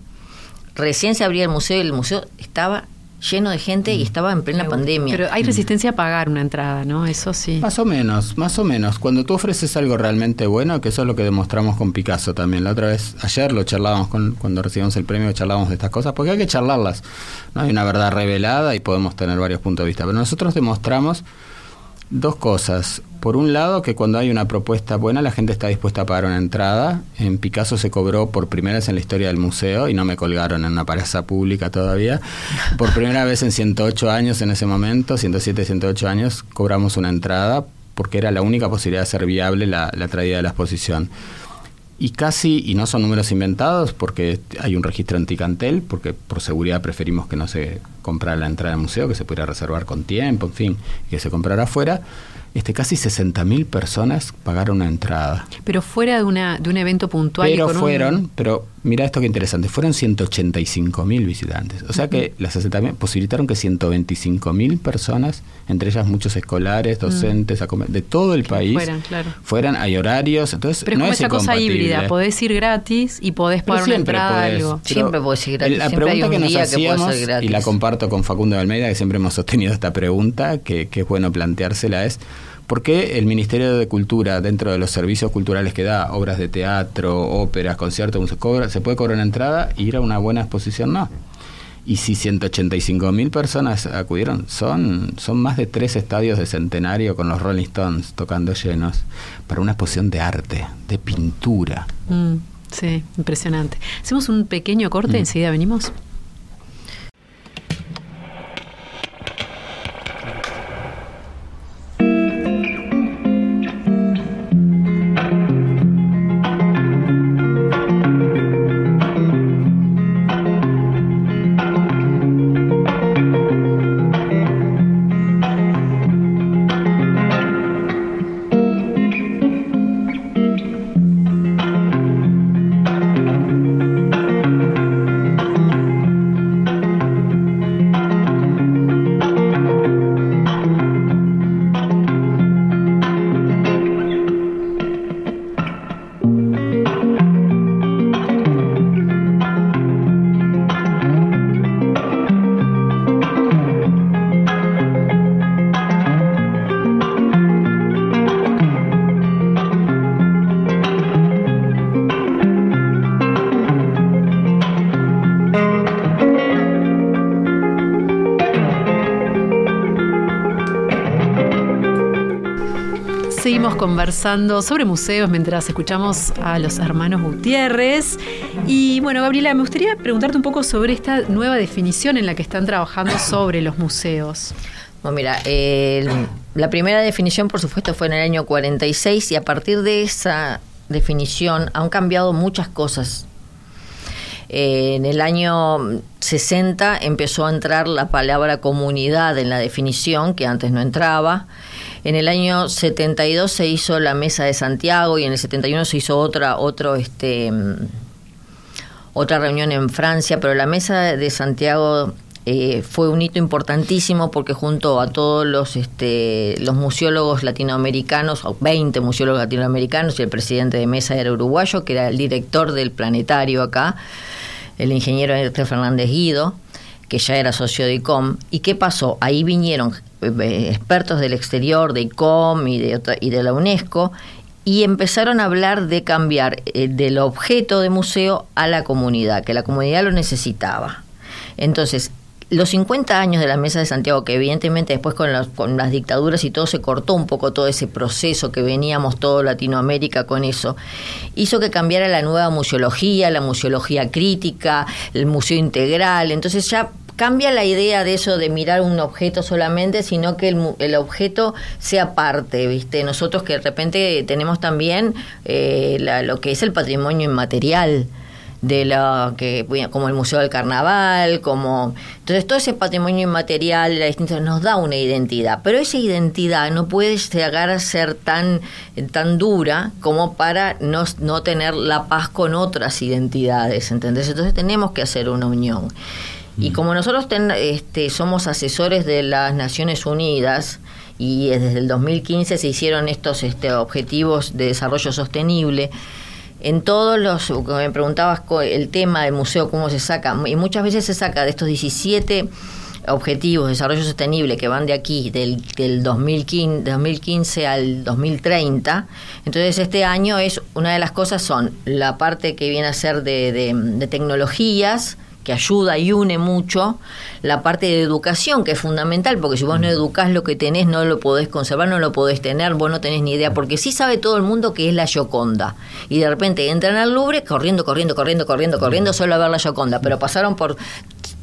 Speaker 4: recién se abría el museo y el museo estaba lleno de gente
Speaker 5: Mm.
Speaker 4: y estaba en plena pandemia.
Speaker 2: Pero hay resistencia a pagar una entrada, ¿no? Eso sí.
Speaker 5: Más o menos, más o menos. Cuando tú ofreces algo realmente bueno, que eso es lo que demostramos con Picasso también. La otra vez, ayer lo charlábamos con, cuando recibimos el premio, charlábamos de estas cosas, porque hay que charlarlas. No hay una verdad revelada y podemos tener varios puntos de vista. Pero nosotros demostramos dos cosas. Por un lado, que cuando hay una propuesta buena, la gente está dispuesta a pagar una entrada. En Picasso se cobró por primera vez en la historia del museo y no me colgaron en una plaza pública todavía. Por primera vez en 108 años en ese momento, 107, 108 años, cobramos una entrada porque era la única posibilidad de hacer viable la, la traída de la exposición. Y casi, y no son números inventados, porque hay un registro anticantel, porque por seguridad preferimos que no se comprara la entrada al museo, que se pudiera reservar con tiempo, en fin, y que se comprara afuera. Este, casi 60.000 personas pagaron una entrada.
Speaker 2: Pero fuera de, una, de un evento puntual. y
Speaker 5: Pero
Speaker 2: un-
Speaker 5: fueron, pero mira esto que interesante, fueron 185.000 visitantes. O sea que las 60.000 posibilitaron que 125.000 personas, entre ellas muchos escolares, docentes, acom- de todo el país,
Speaker 2: fueran, claro.
Speaker 5: fueran, hay horarios, entonces
Speaker 2: Pero es
Speaker 5: no
Speaker 2: como
Speaker 5: es
Speaker 2: esa cosa híbrida. Podés ir gratis y podés pagar una entrada a
Speaker 5: podés.
Speaker 2: algo.
Speaker 4: Siempre podés ir gratis,
Speaker 5: La
Speaker 4: siempre hay
Speaker 5: pregunta
Speaker 4: un
Speaker 5: que nos
Speaker 4: día que
Speaker 5: hacíamos,
Speaker 4: ser gratis.
Speaker 5: y la comparto con Facundo de Almeida, que siempre hemos sostenido esta pregunta, que, que es bueno planteársela, es ¿por qué el Ministerio de Cultura, dentro de los servicios culturales que da, obras de teatro, óperas, conciertos, se, cobra, se puede cobrar una entrada y ir a una buena exposición? No. Y si 185 mil personas acudieron, son, son más de tres estadios de centenario con los Rolling Stones tocando llenos para una exposición de arte, de pintura.
Speaker 2: Mm, sí, impresionante. Hacemos un pequeño corte,
Speaker 5: Mm.
Speaker 2: enseguida venimos. Conversando sobre museos mientras escuchamos a los hermanos Gutiérrez. Y bueno, Gabriela, me gustaría preguntarte un poco sobre esta nueva definición en la que están trabajando sobre los museos.
Speaker 4: Bueno, mira, la primera definición, por supuesto, fue en el año 46 y a partir de esa definición han cambiado muchas cosas eh, en el año 60 empezó a entrar la palabra comunidad en la definición, que antes no entraba. En el año 72 se hizo la Mesa de Santiago y en el 71 se hizo otra, otro, este, otra reunión en Francia, pero la Mesa de Santiago eh, fue un hito importantísimo porque junto a todos los, este, los museólogos latinoamericanos, 20 museólogos latinoamericanos, y el presidente de mesa era uruguayo, que era el director del planetario acá, el ingeniero Fernández Guido, que ya era socio de ICOM. ¿Y qué pasó? Ahí vinieron eh, expertos del exterior, de ICOM y de, y de la UNESCO, y empezaron a hablar de cambiar eh, del objeto de museo a la comunidad, que la comunidad lo necesitaba. Entonces, los 50 años de la Mesa de Santiago, que evidentemente después con, con, las dictaduras y todo se cortó un poco todo ese proceso que veníamos todo Latinoamérica con eso, hizo que cambiara la nueva museología, la museología crítica, el museo integral. Entonces ya cambia la idea de eso de mirar un objeto solamente, sino que el, el objeto sea parte, ¿viste? Nosotros que de repente tenemos también eh, lo que es el patrimonio inmaterial de la que como el Museo del Carnaval, como entonces todo ese patrimonio inmaterial la nos da una identidad, pero esa identidad no puede llegar a ser tan tan dura como para no, no tener la paz con otras identidades, ¿entendés? Entonces tenemos que hacer una unión. Y como nosotros este, somos asesores de las Naciones Unidas, y desde el 2015 se hicieron estos este, objetivos de desarrollo sostenible, en todos los, me preguntabas el tema del museo, cómo se saca, y muchas veces se saca de estos 17 objetivos de desarrollo sostenible que van de aquí, del, del 2015, 2015 al 2030. Entonces este año es, una de las cosas son la parte que viene a ser de, de, de tecnologías, que ayuda y une mucho, la parte de educación, que es fundamental, porque si vos no educás lo que tenés, no lo podés conservar, no lo podés tener, vos no tenés ni idea, porque sí sabe todo el mundo que es la Gioconda. Y de repente entran al Louvre corriendo, corriendo, corriendo, corriendo, corriendo, solo a ver la Gioconda, pero pasaron por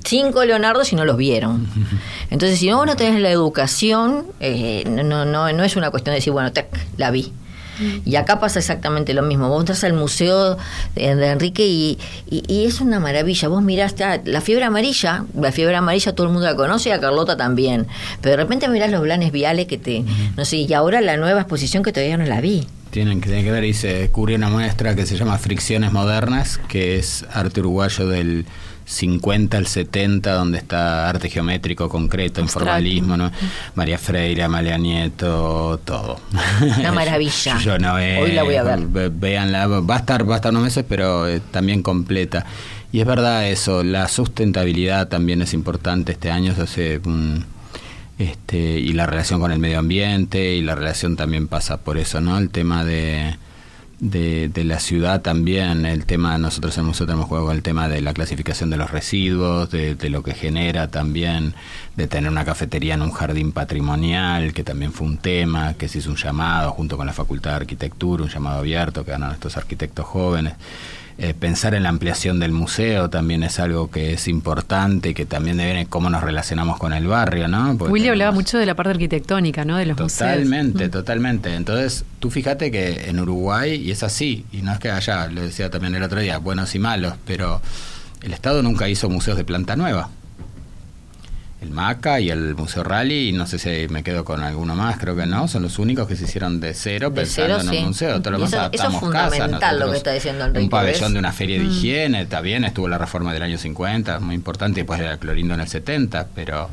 Speaker 4: cinco Leonardos y no los vieron. Entonces, si vos no tenés la educación, eh, no, no, no es una cuestión de decir, bueno, tec, la vi. Y acá pasa exactamente lo mismo. Vos entras al museo de, Enrique y, y, es una maravilla. Vos miraste ah, la fiebre amarilla, la fiebre amarilla todo el mundo la conoce y a Carlota también. Pero de repente mirás los blanes viales que te. No sé, y ahora la nueva exposición que todavía no la vi.
Speaker 5: Tienen que, tienen que ver y se descubrió una muestra que se llama Fricciones Modernas, que es arte uruguayo del 50 al 70, donde está arte geométrico concreto, informalismo, ¿no? María Freire, Amalia Nieto, todo.
Speaker 4: Una maravilla.
Speaker 5: Yo no
Speaker 4: Hoy la voy a ver.
Speaker 5: Véanla, va a estar, va a estar unos meses, pero eh, también completa. Y es verdad eso, la sustentabilidad también es importante este año, se hace este, y la relación con el medio ambiente, y la relación también pasa por eso, ¿no? El tema de de, de, la ciudad también, el tema, nosotros en el con el tema de la clasificación de los residuos, de, de, lo que genera también, de tener una cafetería en un jardín patrimonial, que también fue un tema, que se hizo un llamado junto con la Facultad de Arquitectura, un llamado abierto que ganaron estos arquitectos jóvenes. Eh, pensar en la ampliación del museo también es algo que es importante, que también debe cómo nos relacionamos con el barrio, ¿no?
Speaker 2: Willy hablaba mucho de la parte arquitectónica, ¿no? De los
Speaker 5: totalmente, totalmente. Entonces, tú fíjate que en Uruguay, y es así, y no es que allá, lo decía también el otro día, buenos y malos, pero el Estado nunca hizo museos de planta nueva el MACA y el Museo Rally, y no sé si me quedo con alguno más, creo que no, son los únicos que se hicieron de cero pensando en un museo. Todo lo
Speaker 4: eso, eso es fundamental lo que está diciendo Enrique.
Speaker 5: Un pabellón de una feria de mm. higiene, está bien, estuvo la reforma del año 50, muy importante, después de la Clorindo en el 70, pero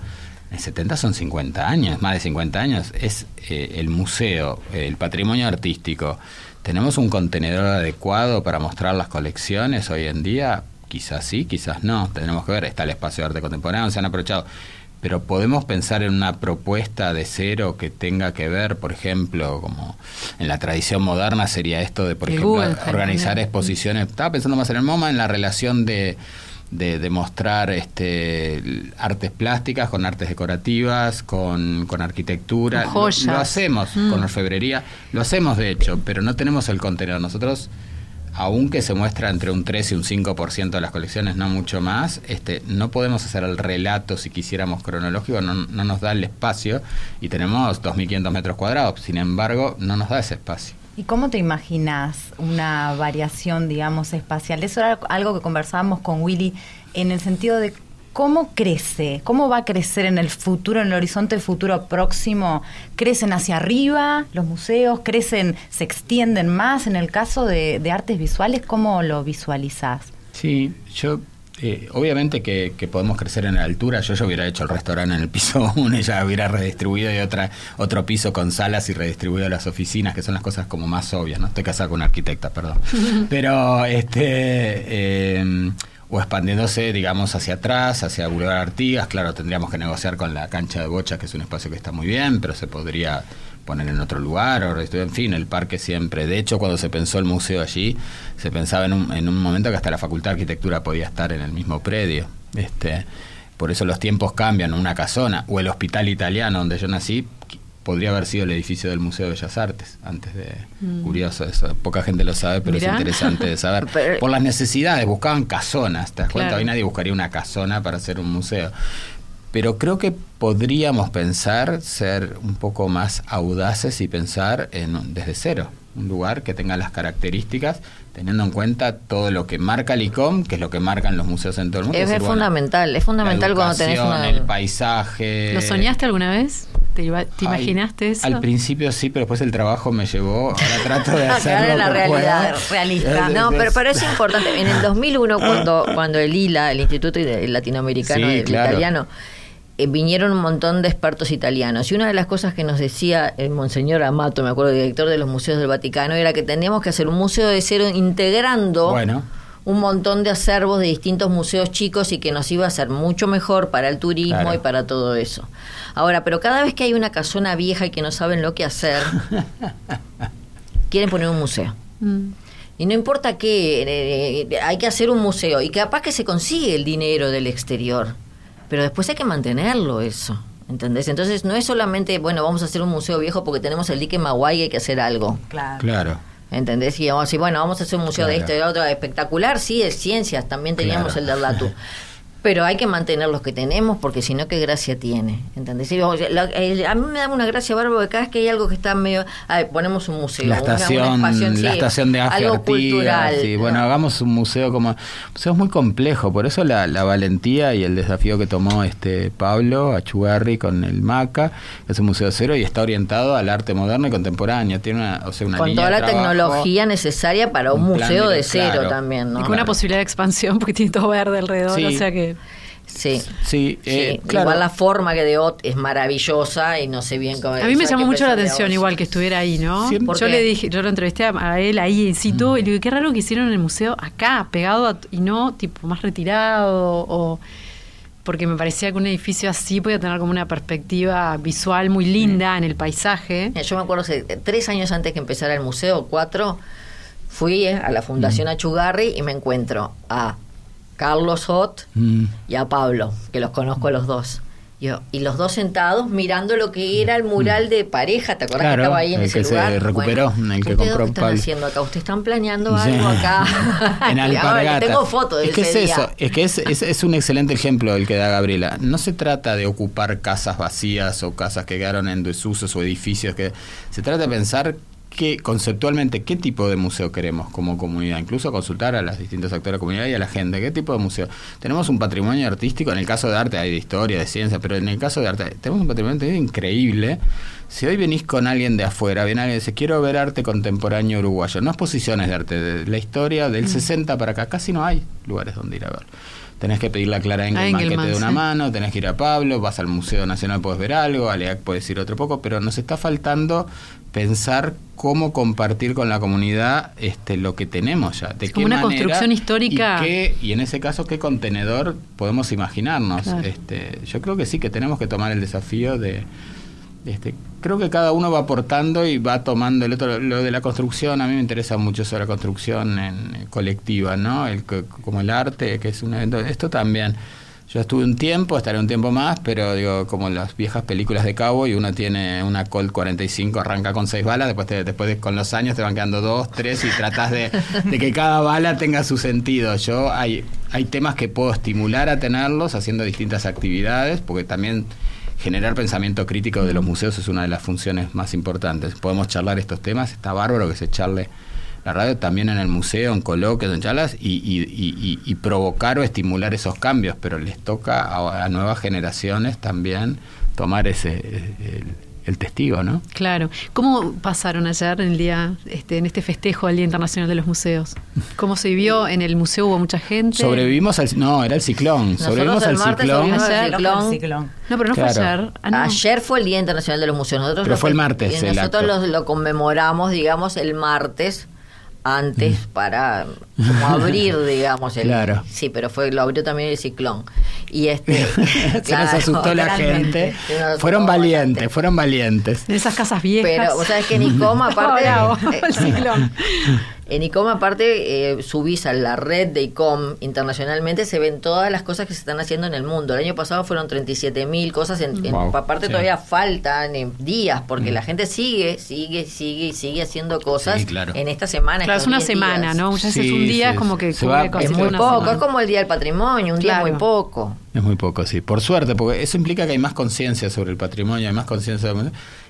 Speaker 5: en el 70 son 50 años, más de 50 años. Es eh, el museo, el patrimonio artístico. ¿Tenemos un contenedor adecuado para mostrar las colecciones hoy en día? Quizás sí, quizás no. Tenemos que ver, está el espacio de arte contemporáneo, se han aprovechado pero podemos pensar en una propuesta de cero que tenga que ver, por ejemplo, como en la tradición moderna sería esto de, por ejemplo, organizar exposiciones. Estaba pensando más en el MoMA, en la relación de de, de mostrar este, artes plásticas, con artes decorativas, con, con arquitectura. Lo-
Speaker 2: joyas.
Speaker 5: Lo, hacemos
Speaker 2: Mm.
Speaker 5: con orfebrería, lo hacemos de hecho, pero no tenemos el contenido. Nosotros, aunque se muestra entre un 3 y un 5% de las colecciones, no mucho más, este, no podemos hacer el relato si quisiéramos cronológico, no, no nos da el espacio y tenemos 2.500 metros cuadrados, sin embargo, no nos da ese espacio.
Speaker 7: ¿Y cómo te imaginas una variación, digamos, espacial? Eso era algo que conversábamos con Willy en el sentido de cómo crece, cómo va a crecer en el futuro, en el horizonte futuro próximo. ¿Crecen hacia arriba los museos? ¿Crecen, se extienden más? En el caso de, de artes visuales, ¿cómo lo visualizás?
Speaker 5: Sí, yo eh, obviamente que, que podemos crecer en la altura. Yo ya hubiera hecho el restaurante en el piso 1 y ya hubiera redistribuido y otra, otro piso con salas y redistribuido las oficinas, que son las cosas como más obvias, ¿no? Estoy casado con una arquitecta, perdón. Pero este eh, o expandiéndose, digamos, hacia atrás, hacia Boulevard Artigas, claro, tendríamos que negociar con la cancha de bocha, que es un espacio que está muy bien, pero se podría poner en otro lugar, o en fin, el parque siempre. De hecho, cuando se pensó el museo allí, se pensaba en un, en un momento que hasta la Facultad de Arquitectura podía estar en el mismo predio. Este, por eso los tiempos cambian, una casona, o el Hospital Italiano, donde yo nací, podría haber sido el edificio del Museo de Bellas Artes, antes de... Curioso eso, poca gente lo sabe, pero
Speaker 2: Mm. Mirá.
Speaker 5: es interesante de saber.
Speaker 4: Pero-
Speaker 5: Por las necesidades, buscaban casonas, ¿te das cuenta?
Speaker 2: Claro.
Speaker 5: Hoy nadie buscaría una casona para hacer un museo. Pero creo que podríamos pensar, ser un poco más audaces y pensar en desde cero, un lugar que tenga las características, teniendo en cuenta todo lo que marca el ICOM, que es lo que marcan los museos en todo el mundo.
Speaker 4: Es,
Speaker 5: decir,
Speaker 4: es
Speaker 5: bueno,
Speaker 4: fundamental, es fundamental
Speaker 5: la
Speaker 4: cuando tenés una...
Speaker 5: el paisaje.
Speaker 2: ¿Lo soñaste alguna vez? ¿Te, iba- te
Speaker 5: Ay,
Speaker 2: imaginaste eso?
Speaker 5: Al principio sí, pero después el trabajo me llevó. Ahora trato de
Speaker 4: A
Speaker 5: hacerlo.
Speaker 4: la realidad
Speaker 7: realista.
Speaker 5: Es-
Speaker 4: No,
Speaker 5: es-
Speaker 4: pero, pero es importante. En el 2001, cuando, cuando el ILA, el Instituto Latinoamericano
Speaker 5: Sí, claro.
Speaker 4: Italiano, eh, vinieron un montón de expertos italianos. Y una de las cosas que nos decía el Monseñor Amato, me acuerdo, director de los museos del Vaticano, era que teníamos que hacer un museo de cero integrando
Speaker 5: Bueno.
Speaker 4: un montón de acervos de distintos museos chicos y que nos iba a ser mucho mejor para el turismo
Speaker 5: Claro.
Speaker 4: y para todo eso. Ahora, pero cada vez que hay una casona vieja y que no saben lo que hacer, quieren poner un museo.
Speaker 2: Mm.
Speaker 4: Y no importa qué, eh, eh, hay que hacer un museo. Y capaz que se consigue el dinero del exterior. Pero después hay que mantenerlo eso. ¿Entendés? Entonces no es solamente, bueno, vamos a hacer un museo viejo porque tenemos el dique Maguay y hay que hacer algo.
Speaker 7: Claro.
Speaker 5: Claro.
Speaker 4: ¿Entendés? Y vamos a decir, bueno, vamos a hacer un museo de esto y de otro espectacular. Sí, es ciencias. También teníamos
Speaker 5: Claro.
Speaker 4: el del Latu. Pero hay que mantener los que tenemos porque si no, ¿qué gracia tiene? ¿Entendés? O sea, la- el- a mí me da una gracia bárbaro que cada vez que hay algo que está medio... Ay, ponemos un museo.
Speaker 5: La
Speaker 4: una- un
Speaker 5: estación,
Speaker 4: espacio en sí,
Speaker 5: la estación de
Speaker 4: Algo
Speaker 5: Artigas,
Speaker 4: cultural.
Speaker 5: sí. Bueno,
Speaker 4: ¿no?
Speaker 5: hagamos un museo como... museo es muy complejo, por eso la, la valentía y el desafío que tomó este Pablo Achugarri con el MACA, es un museo cero y está orientado al arte moderno y contemporáneo. Tiene una, o sea, una
Speaker 4: Con
Speaker 5: línea
Speaker 4: toda la
Speaker 5: trabajo,
Speaker 4: tecnología necesaria para un, museo de
Speaker 5: de-
Speaker 4: cero
Speaker 5: claro.
Speaker 4: también, ¿no?
Speaker 2: Y con una posibilidad de expansión porque tiene todo verde alrededor,
Speaker 5: Sí.
Speaker 2: o sea que...
Speaker 4: Sí.
Speaker 5: Sí,
Speaker 4: Sí,
Speaker 5: eh, claro.
Speaker 4: Igual la forma que de Ot es maravillosa y no sé bien cómo.
Speaker 2: A mí me llamó mucho la atención igual que estuviera ahí, ¿no?
Speaker 5: Siempre-
Speaker 4: ¿Por
Speaker 2: yo le dije, yo lo entrevisté a, él ahí in situ
Speaker 5: Mm.
Speaker 2: y le digo, qué raro que hicieron en el museo acá, pegado a- y no tipo más retirado o porque me parecía que un edificio así podía tener como una perspectiva visual muy linda en el paisaje.
Speaker 4: Yo me acuerdo que tres años antes que empezara el museo, cuatro, fui eh, a la Fundación Achugarri y me encuentro a Carlos Hot
Speaker 5: Mm.
Speaker 4: y a Pablo, que los conozco a los dos. Yo, y los dos sentados mirando lo que era el mural de pareja, ¿te acuerdas
Speaker 5: Claro,
Speaker 4: que estaba ahí en
Speaker 5: el
Speaker 4: ese
Speaker 5: que se
Speaker 4: lugar?
Speaker 5: recuperó, el que
Speaker 4: ¿ustedes
Speaker 5: compró
Speaker 4: qué están haciendo acá? ¿Ustedes están planeando
Speaker 5: Sí.
Speaker 4: algo acá?
Speaker 5: en
Speaker 4: ahora. Tengo fotos de
Speaker 5: es que
Speaker 4: ese
Speaker 5: es
Speaker 4: día.
Speaker 5: eso, es que es, es, es un excelente ejemplo el que da Gabriela. No se trata de ocupar casas vacías o casas que quedaron en desusos o edificios que se trata de pensar que conceptualmente qué tipo de museo queremos como comunidad, incluso consultar a las distintos actores de la comunidad y a la gente, qué tipo de museo. Tenemos un patrimonio artístico, en el caso de arte hay de historia, de ciencia, pero en el caso de arte tenemos un patrimonio increíble. Si hoy venís con alguien de afuera, viene alguien y dice, quiero ver arte contemporáneo uruguayo, no exposiciones de arte, de la historia del 60 para acá, casi no hay lugares donde ir a verlo. Tenés que pedirle a Clara Engelman, que te
Speaker 2: Engelman,
Speaker 5: dé una
Speaker 2: sí.
Speaker 5: mano, tenés que ir a Pablo, vas al Museo Nacional, puedes ver algo, a LEAC puedes ir otro poco, pero nos está faltando pensar cómo compartir con la comunidad este lo que tenemos ya. De
Speaker 2: Es como
Speaker 5: qué
Speaker 2: una
Speaker 5: manera
Speaker 2: construcción histórica.
Speaker 5: Y, qué- y en ese caso, ¿qué contenedor podemos imaginarnos?
Speaker 2: Claro.
Speaker 5: Este, yo creo que sí, que tenemos que tomar el desafío de, Este, creo que cada uno va aportando y va tomando el otro. Lo de la construcción, a mí me interesa mucho sobre la construcción en, colectiva, ¿no? El, como el arte, que es un evento. Esto también. Yo estuve un tiempo, estaré un tiempo más, pero digo, como las viejas películas de cabo y uno tiene una Colt 45, arranca con seis balas, después, después con los años te van quedando dos, tres y tratas de, de, que cada bala tenga su sentido. Yo hay, hay temas que puedo estimular a tenerlos haciendo distintas actividades, porque también generar pensamiento crítico de los museos es una de las funciones más importantes. Podemos charlar estos temas, está bárbaro que se charle la radio también en el museo, en coloquios, en charlas, y, provocar o estimular esos cambios, pero les toca a, nuevas generaciones también tomar ese el, testigo, ¿no?
Speaker 2: Claro. ¿Cómo pasaron ayer en el día, este, en este festejo del Día Internacional de los Museos? ¿Cómo se vivió? ¿En el museo hubo mucha gente?
Speaker 5: Sobrevivimos al no, era el ciclón. sobrevivimos al ciclón.
Speaker 2: No, pero no fue ayer.
Speaker 4: Ah, ayer fue el Día Internacional de los Museos. Nosotros
Speaker 5: pero fue el martes.
Speaker 4: nosotros lo conmemoramos, digamos, el martes antes mm. para como abrir, digamos, el
Speaker 5: claro.
Speaker 4: sí, pero fue lo abrió también el ciclón. Y este
Speaker 5: se nos asustó la gente. Fueron valientes, fueron valientes.
Speaker 2: En esas casas viejas.
Speaker 4: Pero vos sabés que ni coma aparte el ciclón. En ICOM, aparte, eh, subís a la red de ICOM internacionalmente, se ven todas las cosas que se están haciendo en el mundo. El año pasado fueron 37 mil cosas, en, aparte todavía faltan días, porque mm. la gente sigue, sigue, sigue y sigue haciendo cosas en esta semana.
Speaker 2: Claro, es una semana, ¿no? Muchas veces un día es como que
Speaker 4: es muy poco, es como el Día del Patrimonio, un día muy poco.
Speaker 5: Es muy poco, sí. Por suerte, porque eso implica que hay más conciencia sobre el patrimonio, hay más conciencia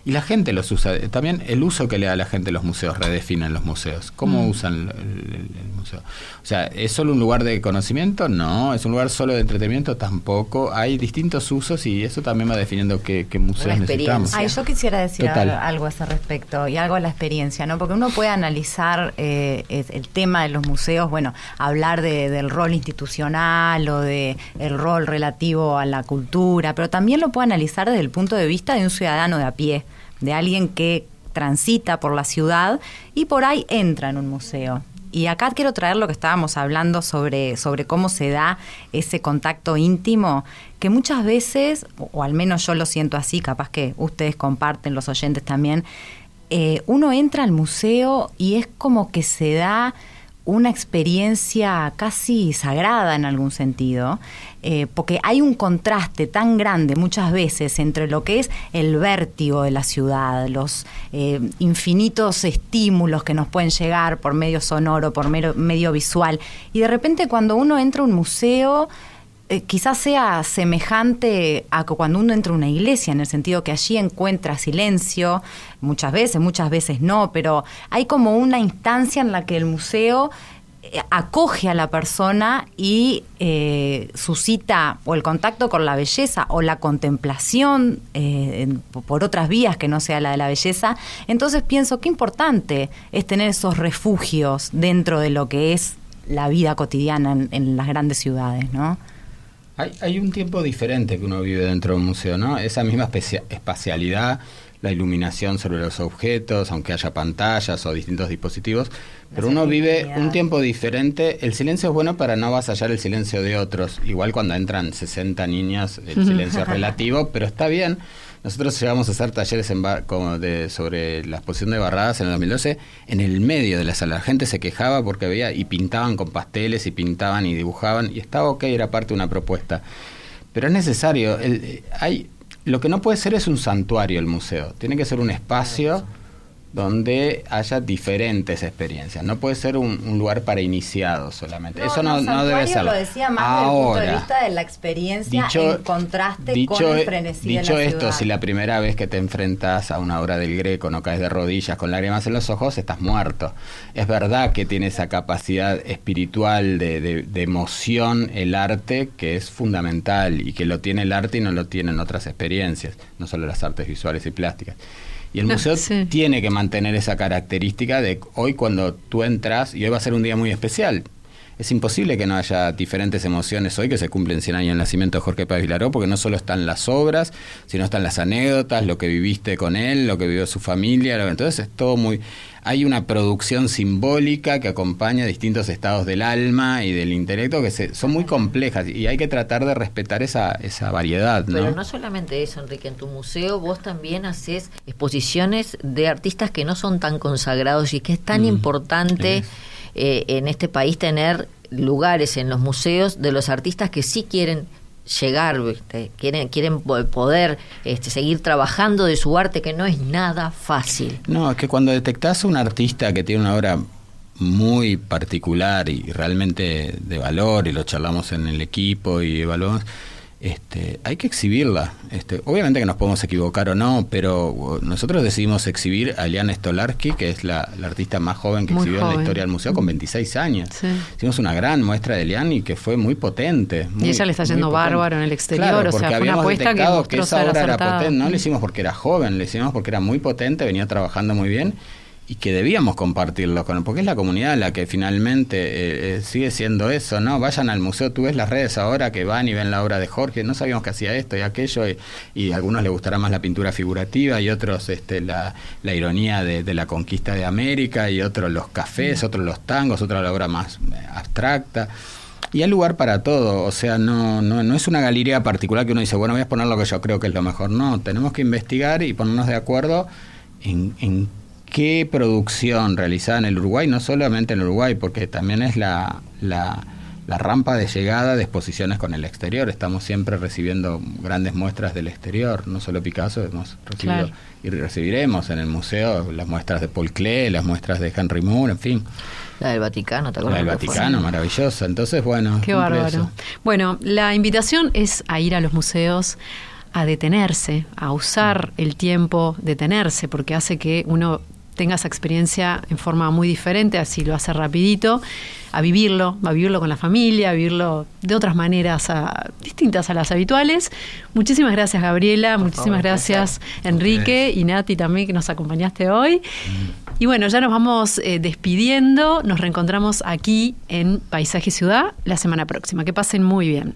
Speaker 5: y la gente los usa. También el uso que le da la gente los museos redefinen los museos. ¿Cómo mm. usan el? O sea, ¿es solo un lugar de conocimiento? No. ¿Es un lugar solo de entretenimiento? Tampoco. Hay distintos usos y eso también va definiendo qué, museos necesitamos.
Speaker 7: Ay, yo quisiera decir algo, a ese respecto y algo a la experiencia, ¿no? Porque uno puede analizar eh, el tema de los museos, bueno, hablar de, del rol institucional o de el rol relativo a la cultura, pero también lo puede analizar desde el punto de vista de un ciudadano de a pie de alguien que transita por la ciudad y por ahí entra en un museo. Y acá quiero traer lo que estábamos hablando sobre, sobre cómo se da ese contacto íntimo, que muchas veces, o al menos yo lo siento así, capaz que ustedes comparten, los oyentes también, eh, uno entra al museo y es como que se da una experiencia casi sagrada en algún sentido, eh, porque hay un contraste tan grande muchas veces entre lo que es el vértigo de la ciudad, los eh, infinitos estímulos que nos pueden llegar por medio sonoro, por medio visual, y de repente cuando uno entra a un museo, eh, quizás sea semejante a cuando uno entra a una iglesia, en el sentido que allí encuentra silencio, muchas veces, muchas veces no, pero hay como una instancia en la que el museo eh, acoge a la persona y eh, suscita o el contacto con la belleza o la contemplación por otras vías que no sea la de la belleza. Entonces pienso qué importante es tener esos refugios dentro de lo que es la vida cotidiana en, en las grandes ciudades, ¿no?
Speaker 5: Hay, un tiempo diferente que uno vive dentro de un museo, ¿no? Esa misma espacialidad, la iluminación sobre los objetos, aunque haya pantallas o distintos dispositivos, pero uno vive un tiempo diferente. El silencio es bueno para no avasallar el silencio de otros. Igual cuando entran 60 niñas, el silencio es relativo, pero está bien nosotros llegamos a hacer talleres en como de, sobre la exposición de barradas en el 2012 en el medio de la sala. La gente se quejaba porque veía y pintaban con pasteles y pintaban y dibujaban y estaba ok, era parte de una propuesta. Pero es necesario, el, hay, lo que no puede ser es un santuario el museo, tiene que ser un espacio donde haya diferentes experiencias. No puede ser un, lugar para iniciados solamente. Eso no, no, debe ser.
Speaker 7: lo decía más Ahora, desde el punto de vista de la experiencia dicho, en contraste con el frenesí
Speaker 5: Dicho
Speaker 7: de
Speaker 5: la esto, si la primera vez que te enfrentas a una obra del Greco no caes de rodillas con lágrimas en los ojos, estás muerto. Es verdad que tiene esa capacidad espiritual de, de emoción el arte que es fundamental y que lo tiene el arte y no lo tienen otras experiencias, no solo las artes visuales y plásticas. Y el museo tiene que mantener esa característica de hoy cuando tú entras, y hoy va a ser un día muy especial. Es imposible que no haya diferentes emociones hoy que se cumplen 100 años del nacimiento de Jorge Paz Vilaró, porque no solo están las obras, sino están las anécdotas, lo que viviste con él, lo que vivió su familia. entonces es todo muy... hay una producción simbólica que acompaña distintos estados del alma y del intelecto que se, son muy complejas y hay que tratar de respetar esa, esa variedad. ¿no?
Speaker 4: Pero no solamente eso, Enrique, en tu museo vos también haces exposiciones de artistas que no son tan consagrados y que es tan
Speaker 5: Mm,
Speaker 4: importante
Speaker 5: es.
Speaker 4: Eh, en este país tener lugares en los museos de los artistas que sí quieren llegar, quieren quieren po- poder este, seguir trabajando de su arte que no es nada fácil.
Speaker 5: No, es que cuando detectás a un artista que tiene una obra muy particular y realmente de valor, y lo charlamos en el equipo y evaluamos, este, hay que exhibirla. Este, obviamente que nos podemos equivocar o no, pero uh, nosotros decidimos exhibir a Liana Stolarski, que es la, la artista más joven que
Speaker 2: Muy
Speaker 5: exhibió en la historia del museo, con 26 años.
Speaker 2: Sí.
Speaker 5: Hicimos una gran muestra de Liana y que fue muy potente. muy-
Speaker 2: ella le está yendo bárbaro en el exterior,
Speaker 5: Claro,
Speaker 2: o sea, fue una apuesta que mostró
Speaker 5: esa obra era potente. No
Speaker 2: Mm.
Speaker 5: le hicimos porque era joven, le hicimos porque era muy potente, venía trabajando muy bien y que debíamos compartirlo con porque es la comunidad la que finalmente eh, eh, sigue siendo eso, ¿no? Vayan al museo, tú ves las redes ahora que van y ven la obra de Jorge, no sabíamos que hacía esto y aquello y, y a algunos les gustará más la pintura figurativa y otros este, la, la ironía de, de la conquista de América y otros los cafés, otros los tangos, otra la obra más eh, abstracta. Y hay lugar para todo, o sea, no, no, no es una galería particular que uno dice, bueno, voy a poner lo que yo creo que es lo mejor. No, tenemos que investigar y ponernos de acuerdo en, en qué producción realizada en el Uruguay, no solamente en el Uruguay, porque también es la, la, la rampa de llegada de exposiciones con el exterior. Estamos siempre recibiendo grandes muestras del exterior, no solo Picasso, hemos recibido
Speaker 2: Claro.
Speaker 5: y recibiremos en el museo las muestras de Paul Klee, las muestras de Henry Moore, en fin.
Speaker 4: La del Vaticano, ¿te
Speaker 5: La
Speaker 4: acuerdas?
Speaker 5: del
Speaker 4: que fue?
Speaker 5: Vaticano, maravillosa. Entonces, bueno,
Speaker 2: Qué bárbaro.
Speaker 5: eso.
Speaker 2: Bueno, la invitación es a ir a los museos, a detenerse, a usar el tiempo, detenerse, porque hace que uno tenga esa experiencia en forma muy diferente, así lo hace rapidito, a vivirlo, a vivirlo con la familia, a vivirlo de otras maneras a- distintas a las habituales. Muchísimas gracias Gabriela, muchísimas
Speaker 4: favor,
Speaker 2: gracias Enrique y Nati también que nos acompañaste hoy. Y bueno, ya nos vamos eh, despidiendo, nos reencontramos aquí en Paisaje Ciudad la semana próxima. Que pasen muy bien.